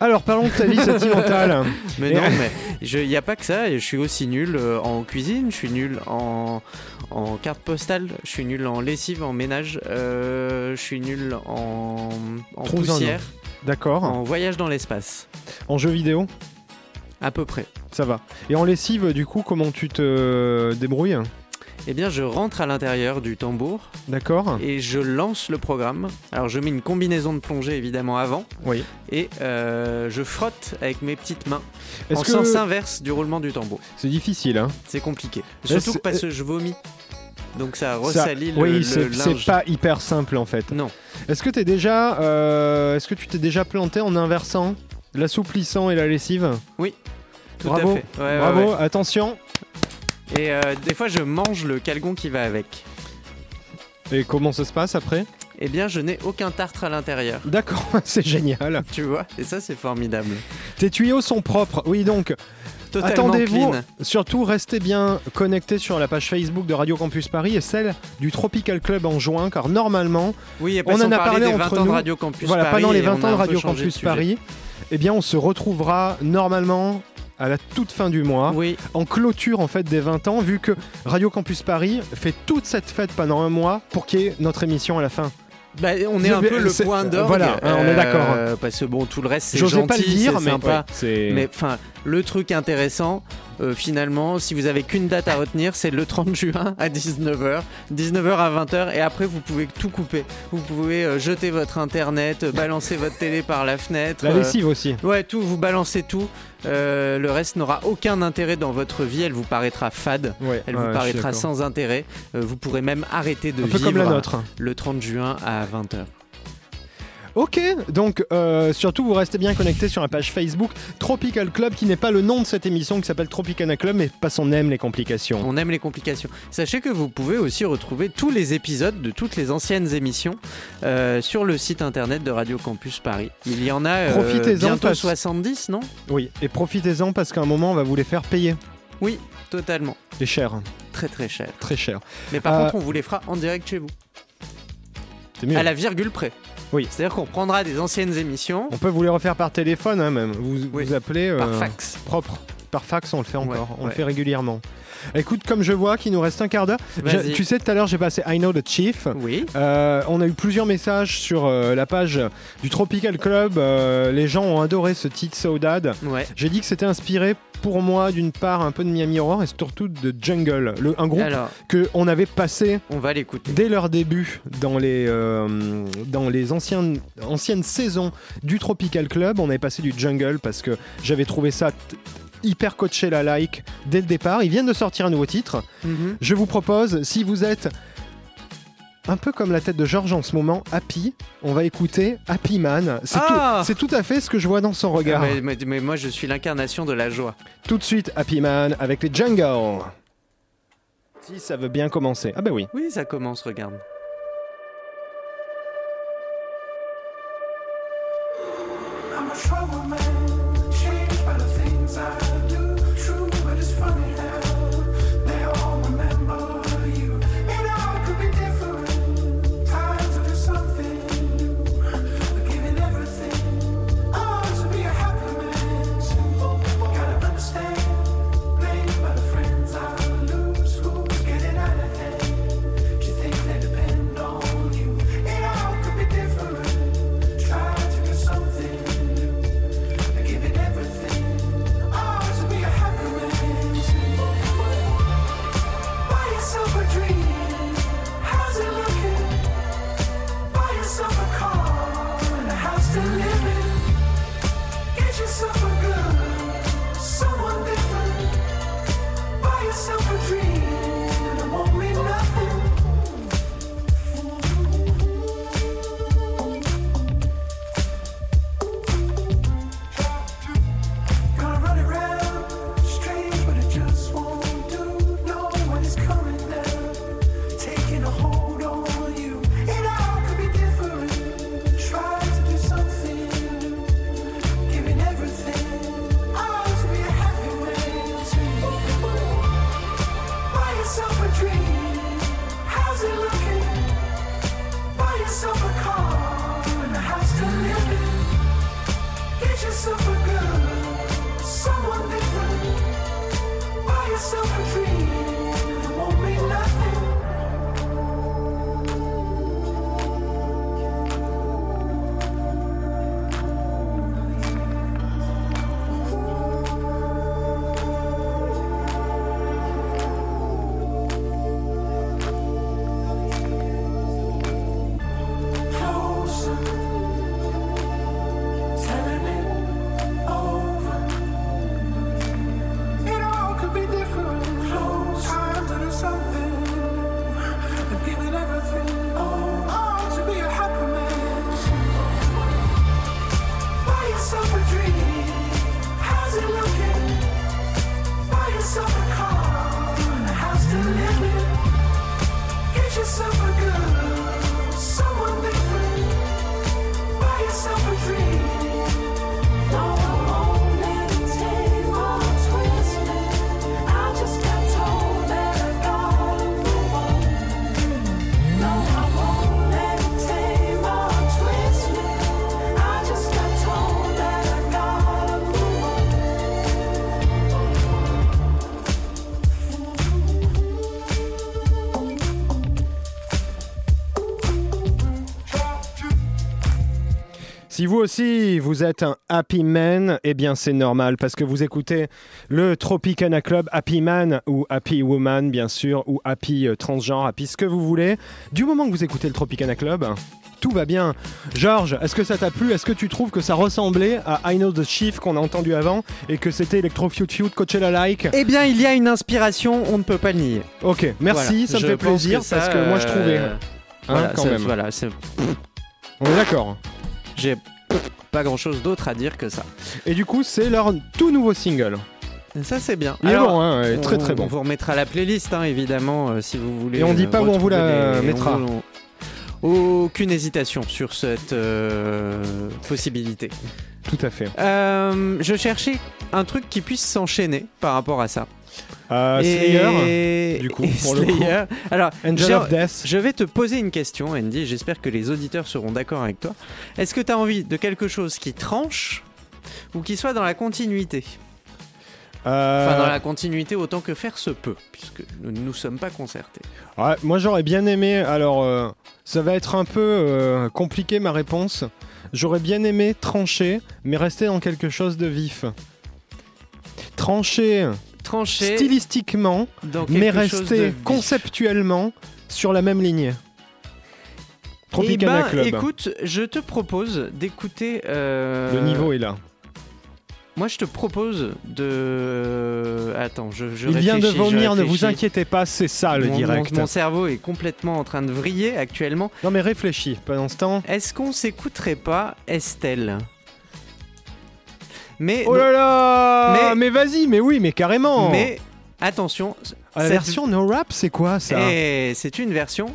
S1: Alors, parlons de ta vie sentimentale. *laughs*
S2: Mais
S1: Et-
S2: non, mais il n'y a pas que ça. Je suis aussi nul euh, en cuisine, je suis nul en, en carte postale, je suis nul en lessive, en ménage, euh, je suis nul en, poussière,
S1: D'accord.
S2: en voyage dans l'espace.
S1: En jeu vidéo
S2: À peu près.
S1: Ça va. Et en lessive, du coup, comment tu te débrouilles?
S2: Eh bien, je rentre à l'intérieur du tambour
S1: D'accord
S2: et je lance le programme. Alors, je mets une combinaison de plongée évidemment avant
S1: Oui.
S2: et euh, je frotte avec mes petites mains en sens inverse du roulement du tambour.
S1: c'est difficile hein
S2: C'est compliqué. Surtout parce que je vomis. Donc ça
S1: Ça-
S2: ressalit le,
S1: Oui, c'est pas hyper simple en fait.
S2: Non.
S1: Est-ce que t'es déjà, euh, est-ce que tu t'es déjà planté en inversant l'assouplissant et la lessive?
S2: Tout
S1: Bravo.
S2: à fait. Ouais, ouais,
S1: Bravo.
S2: ouais.
S1: Attention.
S2: Et euh, des fois, je mange le calgon qui va avec.
S1: Et comment ça se passe après?
S2: Eh bien, je n'ai aucun tartre à l'intérieur.
S1: D'accord, *laughs* c'est génial.
S2: Tu vois Et ça, c'est formidable.
S1: Tes tuyaux sont propres. Oui, donc attendez-vous. Surtout, restez bien connectés sur la page Facebook de Radio Campus Paris et celle du Tropical Club en juin, car normalement,
S2: Oui,
S1: On en a parlé
S2: des 20
S1: entre
S2: de
S1: nous.
S2: Radio Campus
S1: voilà,
S2: Paris.
S1: pendant les
S2: et
S1: 20
S2: on
S1: ans de Radio Campus. Paris, eh bien, on se retrouvera normalement à la toute fin du mois,
S2: Oui,
S1: en clôture en fait des 20 ans, vu que Radio Campus Paris fait toute cette fête pendant un mois pour qu'il y ait notre émission à la fin.
S2: bah, on est un peu le point d'orgue.
S1: voilà, hein, on est d'accord.
S2: euh, Parce que bon, tout le reste, c'est gentil,
S1: pas le dire, mais
S2: sympa.
S1: ouais, c'est
S2: Mais enfin, le truc intéressant, euh, finalement, si vous avez qu'une date à retenir, c'est le 30 juin à 19h, 19h à 20h, et après vous pouvez tout couper. Vous pouvez euh, jeter votre internet, euh, balancer votre télé par la fenêtre.
S1: la
S2: euh,
S1: lessive aussi.
S2: Ouais, tout, vous balancez tout. Euh, le reste n'aura aucun intérêt dans votre vie. Elle vous paraîtra fade.
S1: Ouais,
S2: Elle
S1: ouais,
S2: vous paraîtra sans intérêt. Euh, vous pourrez même arrêter de
S1: Un peu
S2: vivre
S1: comme la nôtre.
S2: le 30 juin à 20h.
S1: Ok, donc euh, surtout vous restez bien connectés sur la page Facebook Tropical Club qui n'est pas le nom de cette émission qui s'appelle Tropicana Club mais parce qu'on aime les complications.
S2: On aime les complications. Sachez que vous pouvez aussi retrouver tous les épisodes de toutes les anciennes émissions euh, sur le site internet de Radio Campus Paris. Il y en a euh,
S1: Profitez-en,
S2: bientôt
S1: parce-
S2: 70, non?
S1: Oui, et profitez-en parce qu'à un moment on va vous les faire payer.
S2: Oui, totalement.
S1: Et cher,
S2: Très très cher.
S1: très cher.
S2: Mais par
S1: Euh,
S2: contre, on vous les fera en direct chez vous.
S1: C'est mieux.
S2: À la virgule près.
S1: Oui.
S2: C'est-à-dire qu'on prendra des anciennes émissions
S1: On peut vous les refaire par téléphone hein, même. Vous,
S2: Oui,
S1: vous appelez
S2: par
S1: euh,
S2: fax.
S1: propre. Par fax, on le fait encore.
S2: Ouais,
S1: on le fait régulièrement. Écoute, comme je vois qu'il nous reste un quart d'heure, tu sais, tout à l'heure, j'ai passé I Know the Chief.
S2: Oui.
S1: Euh, on a eu plusieurs messages sur euh, la page du Tropical Club. Euh, les gens ont adoré ce titre Saudade.
S2: Ouais.
S1: J'ai dit que c'était inspiré pour moi d'une part un peu de Miami Horror et surtout de Jungle, le, un groupe
S2: Alors,
S1: que on avait passé
S2: on va l'écouter.
S1: dès leur début dans les, euh, dans les anciennes, anciennes saisons du Tropical Club. On avait passé du Jungle parce que j'avais trouvé ça hyper coaché la like dès le départ. Ils viennent de sortir un nouveau titre.
S2: Mhm.
S1: Je vous propose, si vous êtes un peu comme la tête de Georges en ce moment, Happy, on va écouter Happy Man. C'est
S2: Ah
S1: tout, tout à fait ce que je vois dans son regard.
S2: Ah, mais, mais- mais moi, je suis l'incarnation de la joie.
S1: Tout de suite, Happy Man avec les Jungle. Si ça veut bien commencer. Ah bah oui.
S2: Oui, ça commence, regarde.
S1: Si vous aussi vous êtes un happy man, eh bien c'est normal parce que vous écoutez le Tropicana Club Happy Man ou Happy Woman bien sûr ou Happy euh, transgenre, Happy ce que vous voulez. Du moment que vous écoutez le Tropicana Club, tout va bien. Georges, est-ce que ça t'a plu? Est-ce que tu trouves que ça ressemblait à I Know the Chief qu'on a entendu avant et que c'était Electro Feud Feud Coachella like?
S2: Eh bien, il y a une inspiration, on ne peut pas le nier.
S1: Ok, merci,
S2: Voilà.
S1: ça me
S2: Je
S1: fait plaisir
S2: que ça,
S1: parce que moi je trouvais.
S2: euh,
S1: Hein,
S2: voilà,
S1: quand
S2: c'est-
S1: même.
S2: voilà, c'est-
S1: On est d'accord.
S2: J'ai pas grand chose d'autre à dire que ça.
S1: Et du coup, c'est leur tout nouveau single.
S2: Ça, c'est bien.
S1: Il est
S2: Alors,
S1: bon, hein, ouais, très
S2: on-
S1: très
S2: On
S1: bon.
S2: vous remettra la playlist, hein, évidemment, euh, si vous voulez.
S1: Et on dit
S2: euh,
S1: pas où on vous la
S2: les-
S1: mettra.
S2: on Aucune hésitation sur cette euh, possibilité.
S1: Tout à fait.
S2: Euh, je cherchais un truc qui puisse s'enchaîner par rapport à ça.
S1: Euh, Slayer, du coup,
S2: et
S1: pour le coup.
S2: Slayer. Alors,
S1: Angel
S2: j'ai-
S1: of Death.
S2: je vais te poser une question, Andy. J'espère que les auditeurs seront d'accord avec toi. Est-ce que tu as envie de quelque chose qui tranche ou qui soit dans la continuité
S1: Euh,
S2: Enfin, dans la continuité autant que faire se peut, puisque nous ne nous sommes pas concertés.
S1: ouais, moi j'aurais bien aimé. Alors, euh, ça va être un peu compliqué ma réponse. J'aurais bien aimé trancher, mais rester dans quelque chose de vif. Trancher
S2: Trancher
S1: stylistiquement, mais
S2: de
S1: rester conceptuellement sur la même ligne.
S2: Eh
S1: Tropicana
S2: ben,
S1: Club.
S2: écoute, je te propose d'écouter. euh,
S1: Le niveau est là.
S2: Moi, je te propose de. Attends, je. je
S1: Il vient de vomir, ne vous inquiétez pas, c'est ça le
S2: Mon-
S1: direct.
S2: Mon, mon cerveau est complètement en train de vriller actuellement.
S1: Non mais réfléchis, pendant ce temps.
S2: Est-ce qu'on s'écouterait pas Estelle? Mais.
S1: Oh là là
S2: Mais-
S1: Mais, vas-y, mais oui, mais carrément
S2: Mais attention.
S1: Ah, La
S2: cette-
S1: version no rap, c'est quoi ça?
S2: Et c'est une version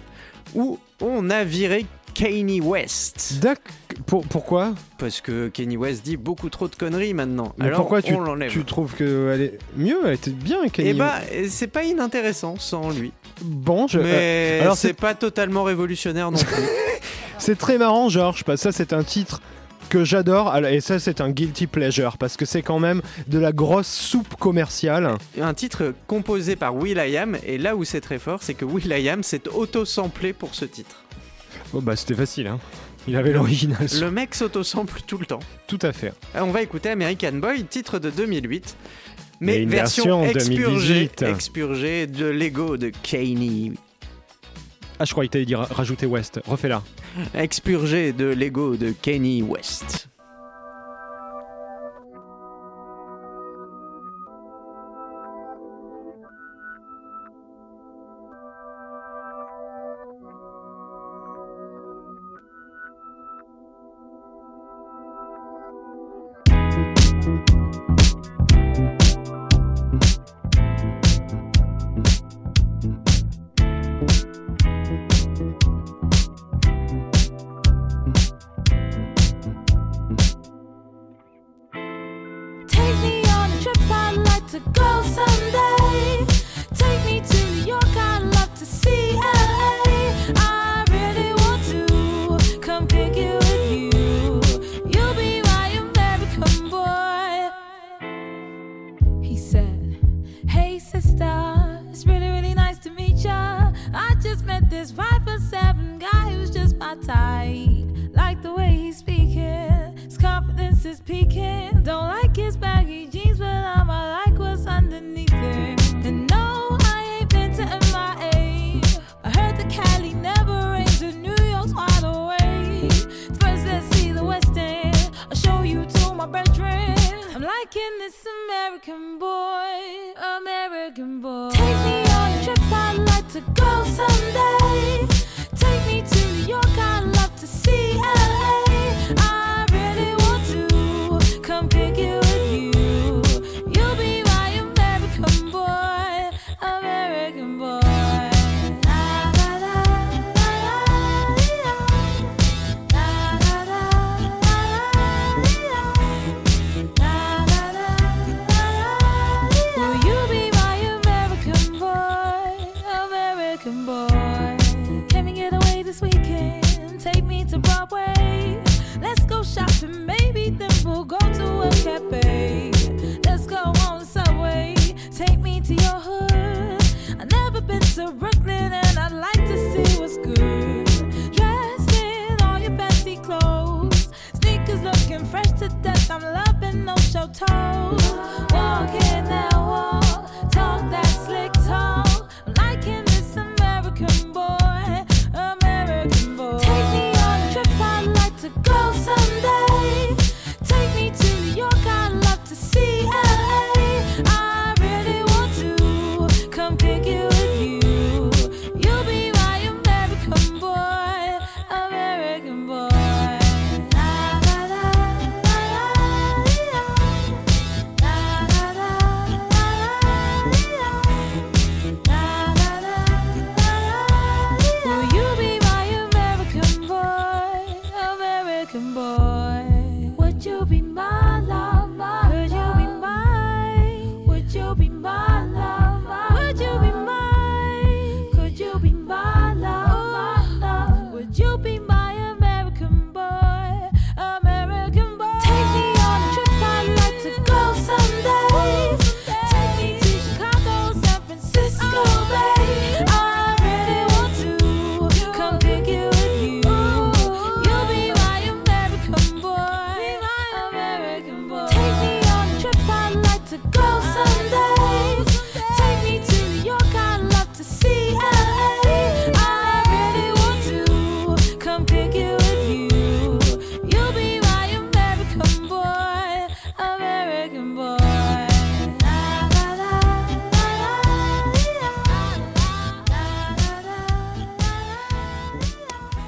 S2: où on a viré Kanye West.
S1: D'ac- pour- Pourquoi?
S2: Parce que Kanye West dit beaucoup trop de conneries maintenant.
S1: Mais
S2: Alors
S1: pourquoi tu,
S2: on
S1: tu trouves qu'elle est mieux? Elle était bien, Kanye.
S2: Eh bah, c'est pas inintéressant sans lui.
S1: bon, je-
S2: Mais
S1: euh, alors
S2: c'est
S1: c'est
S2: pas totalement révolutionnaire non plus. *laughs*
S1: c'est très marrant, Georges, parce que ça c'est un titre que j'adore, et ça c'est un guilty pleasure, parce que c'est quand même de la grosse soupe commerciale.
S2: un titre composé par Will.i.am et là où c'est très fort, c'est que Will.i.am s'est auto-samplé pour ce titre.
S1: Oh bah c'était facile, hein. Il avait l'original.
S2: Le mec s'auto-sample tout le temps.
S1: Tout à fait.
S2: Euh, On va écouter American Boy, titre de 2008.
S1: Mais
S2: Mais,
S1: une
S2: version,
S1: version
S2: expurgée,
S1: 2018.
S2: expurgée de l'ego de Kanye.
S1: Ah, je croyais que t'allais dire rajouter West. Refais-la.
S2: Expurgée de l'ego de Kanye West.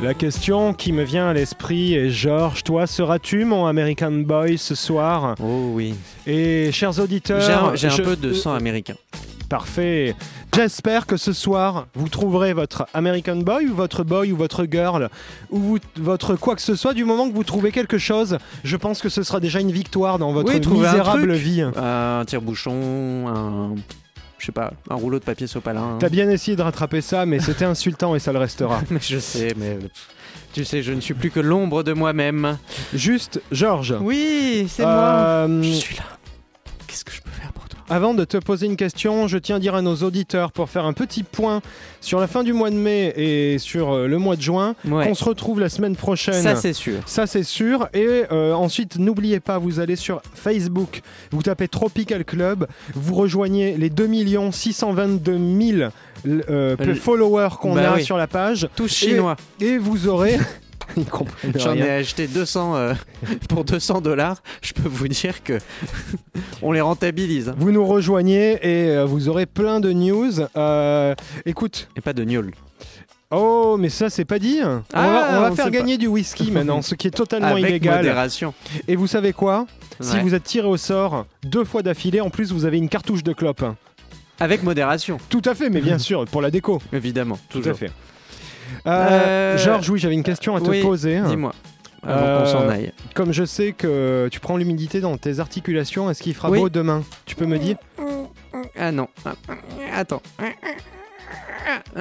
S6: La
S1: question qui me vient à l'esprit est Georges, toi, seras-tu mon American Boy ce soir?
S2: Oh oui.
S1: Et chers auditeurs,
S2: J'ai un, peu de sang américain.
S1: Parfait. J'espère que ce soir, vous trouverez votre American Boy ou votre boy ou votre girl ou vous- votre quoi que ce soit. Du moment que vous trouvez quelque chose, je pense que ce sera déjà une victoire dans votre
S2: Oui, trouver un
S1: misérable
S2: truc.
S1: vie.
S2: Un tire-bouchon, un. Je sais pas, un rouleau de papier sopalin.
S1: T'as bien essayé de rattraper ça, mais c'était *laughs* insultant et ça le restera. *laughs*
S2: Mais je sais, mais. Tu sais, je ne suis plus que l'ombre de moi-même.
S1: Juste, Georges.
S2: Oui, c'est moi.
S1: euh,
S2: Je suis là. Qu'est-ce que je peux faire?
S1: Avant de te poser une question, je tiens à dire à nos auditeurs pour faire un petit point sur la fin du mois de mai et sur euh, le mois de juin
S2: Ouais.
S1: qu'on se retrouve la semaine prochaine.
S2: Ça, c'est sûr.
S1: Ça c'est sûr. Et euh, ensuite, n'oubliez pas, vous allez sur Facebook, vous tapez Tropical Club, vous rejoignez les 2 622 000 euh, followers qu'on
S2: bah
S1: a
S2: oui.
S1: sur la page.
S2: Tous chinois.
S1: Et vous aurez... *laughs* *laughs* Ils comprennent
S2: J'en ai acheté 200 euh, *laughs* pour 200 dollars. Je peux vous dire que *laughs* on les rentabilise. hein.
S1: Vous nous rejoignez et euh, vous aurez plein de news. Euh, écoute,
S2: Et pas de gnôle.
S1: Oh, mais ça, c'est pas dit. on
S2: Ah,
S1: va, on va
S2: on
S1: faire gagner du whisky maintenant, ce qui est totalement
S2: Avec
S1: illégal.
S2: modération.
S1: Et vous savez quoi? Si vous êtes tiré au sort deux fois d'affilée, en plus, vous avez une cartouche de clope.
S2: Avec modération,
S1: Tout à fait, mais bien sûr, pour la déco.
S2: évidemment.
S1: Tout à fait. Euh,
S2: Euh,
S1: Georges, oui, j'avais une question à te
S2: oui,
S1: poser.
S2: Dis-moi. Avant
S1: Euh,
S2: qu'on s'en aille.
S1: Comme je sais que tu prends l'humidité dans tes articulations, est-ce qu'il fera
S2: Oui.
S1: beau demain? Tu peux me dire?
S2: Ah non. Ah, Attends.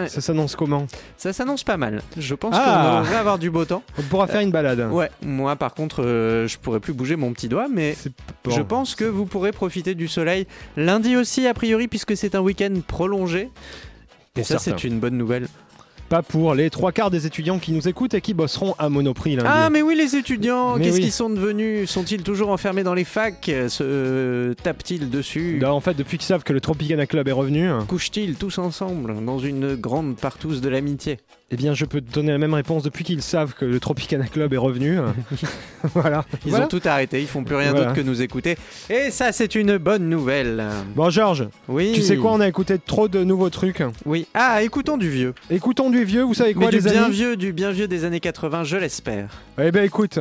S1: Ça s'annonce comment?
S2: Ça s'annonce pas mal. Je pense
S1: Ah.
S2: qu'on va avoir du beau temps.
S1: On pourra faire une balade.
S2: Ouais, moi par contre, euh, je pourrais plus bouger mon petit doigt, mais
S1: bon.
S2: je pense que vous pourrez profiter du soleil lundi aussi, a priori, puisque c'est un week-end prolongé. Et
S1: Pour
S2: ça, c'est une bonne nouvelle.
S1: Pas pour les trois quarts des étudiants qui nous écoutent et qui bosseront à Monoprix lundi.
S2: Ah, mais oui, les étudiants, qu'est-ce
S1: oui.
S2: qu'ils sont devenus? Sont-ils toujours enfermés dans les facs? Se euh, tapent-ils dessus?
S1: Bah, en fait, depuis qu'ils savent que le Tropicana Club est revenu,
S2: Couchent-ils tous ensemble dans une grande partouze de l'amitié?
S1: Eh bien, je peux te donner la même réponse depuis qu'ils savent que le Tropicana Club est revenu. *laughs* voilà.
S2: Ils
S1: Voilà.
S2: ont tout arrêté, ils font plus rien
S1: Voilà.
S2: d'autre que nous écouter. Et ça, c'est une bonne nouvelle.
S1: Bon, Georges,
S2: Oui.
S1: tu sais quoi On a écouté trop de nouveaux trucs.
S2: Oui. Ah, écoutons du vieux.
S1: Écoutons du vieux, vous savez quoi,
S2: Mais du
S1: les
S2: bien vieux, du bien vieux des années 80, je l'espère.
S1: Eh ben, écoute,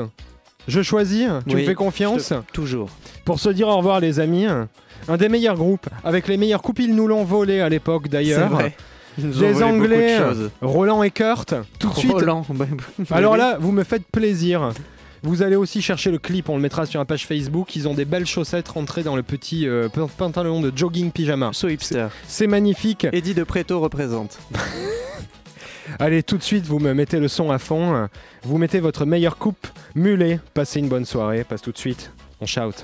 S1: je choisis, tu
S2: Oui,
S1: me fais confiance,
S2: te- Toujours.
S1: pour se dire au revoir, les amis. Un des meilleurs groupes, avec les meilleurs coupes, ils nous l'ont volé à l'époque
S2: C'est
S1: d'ailleurs.
S2: vrai. De
S1: Anglais. Roland et Kurt, tout de suite.
S2: Roland.
S1: Alors là, vous me faites plaisir. Vous allez aussi chercher le clip, on le mettra sur la page Facebook. Ils ont des belles chaussettes rentrées dans le petit euh, pan- pantalon de jogging pyjama.
S2: So hipster.
S1: C'est magnifique.
S2: Eddie de Preto représente. *laughs*
S1: Allez, tout de suite, vous me mettez le son à fond. Vous mettez votre meilleure coupe mulet. Passez une bonne soirée. Passe tout de suite. On shout.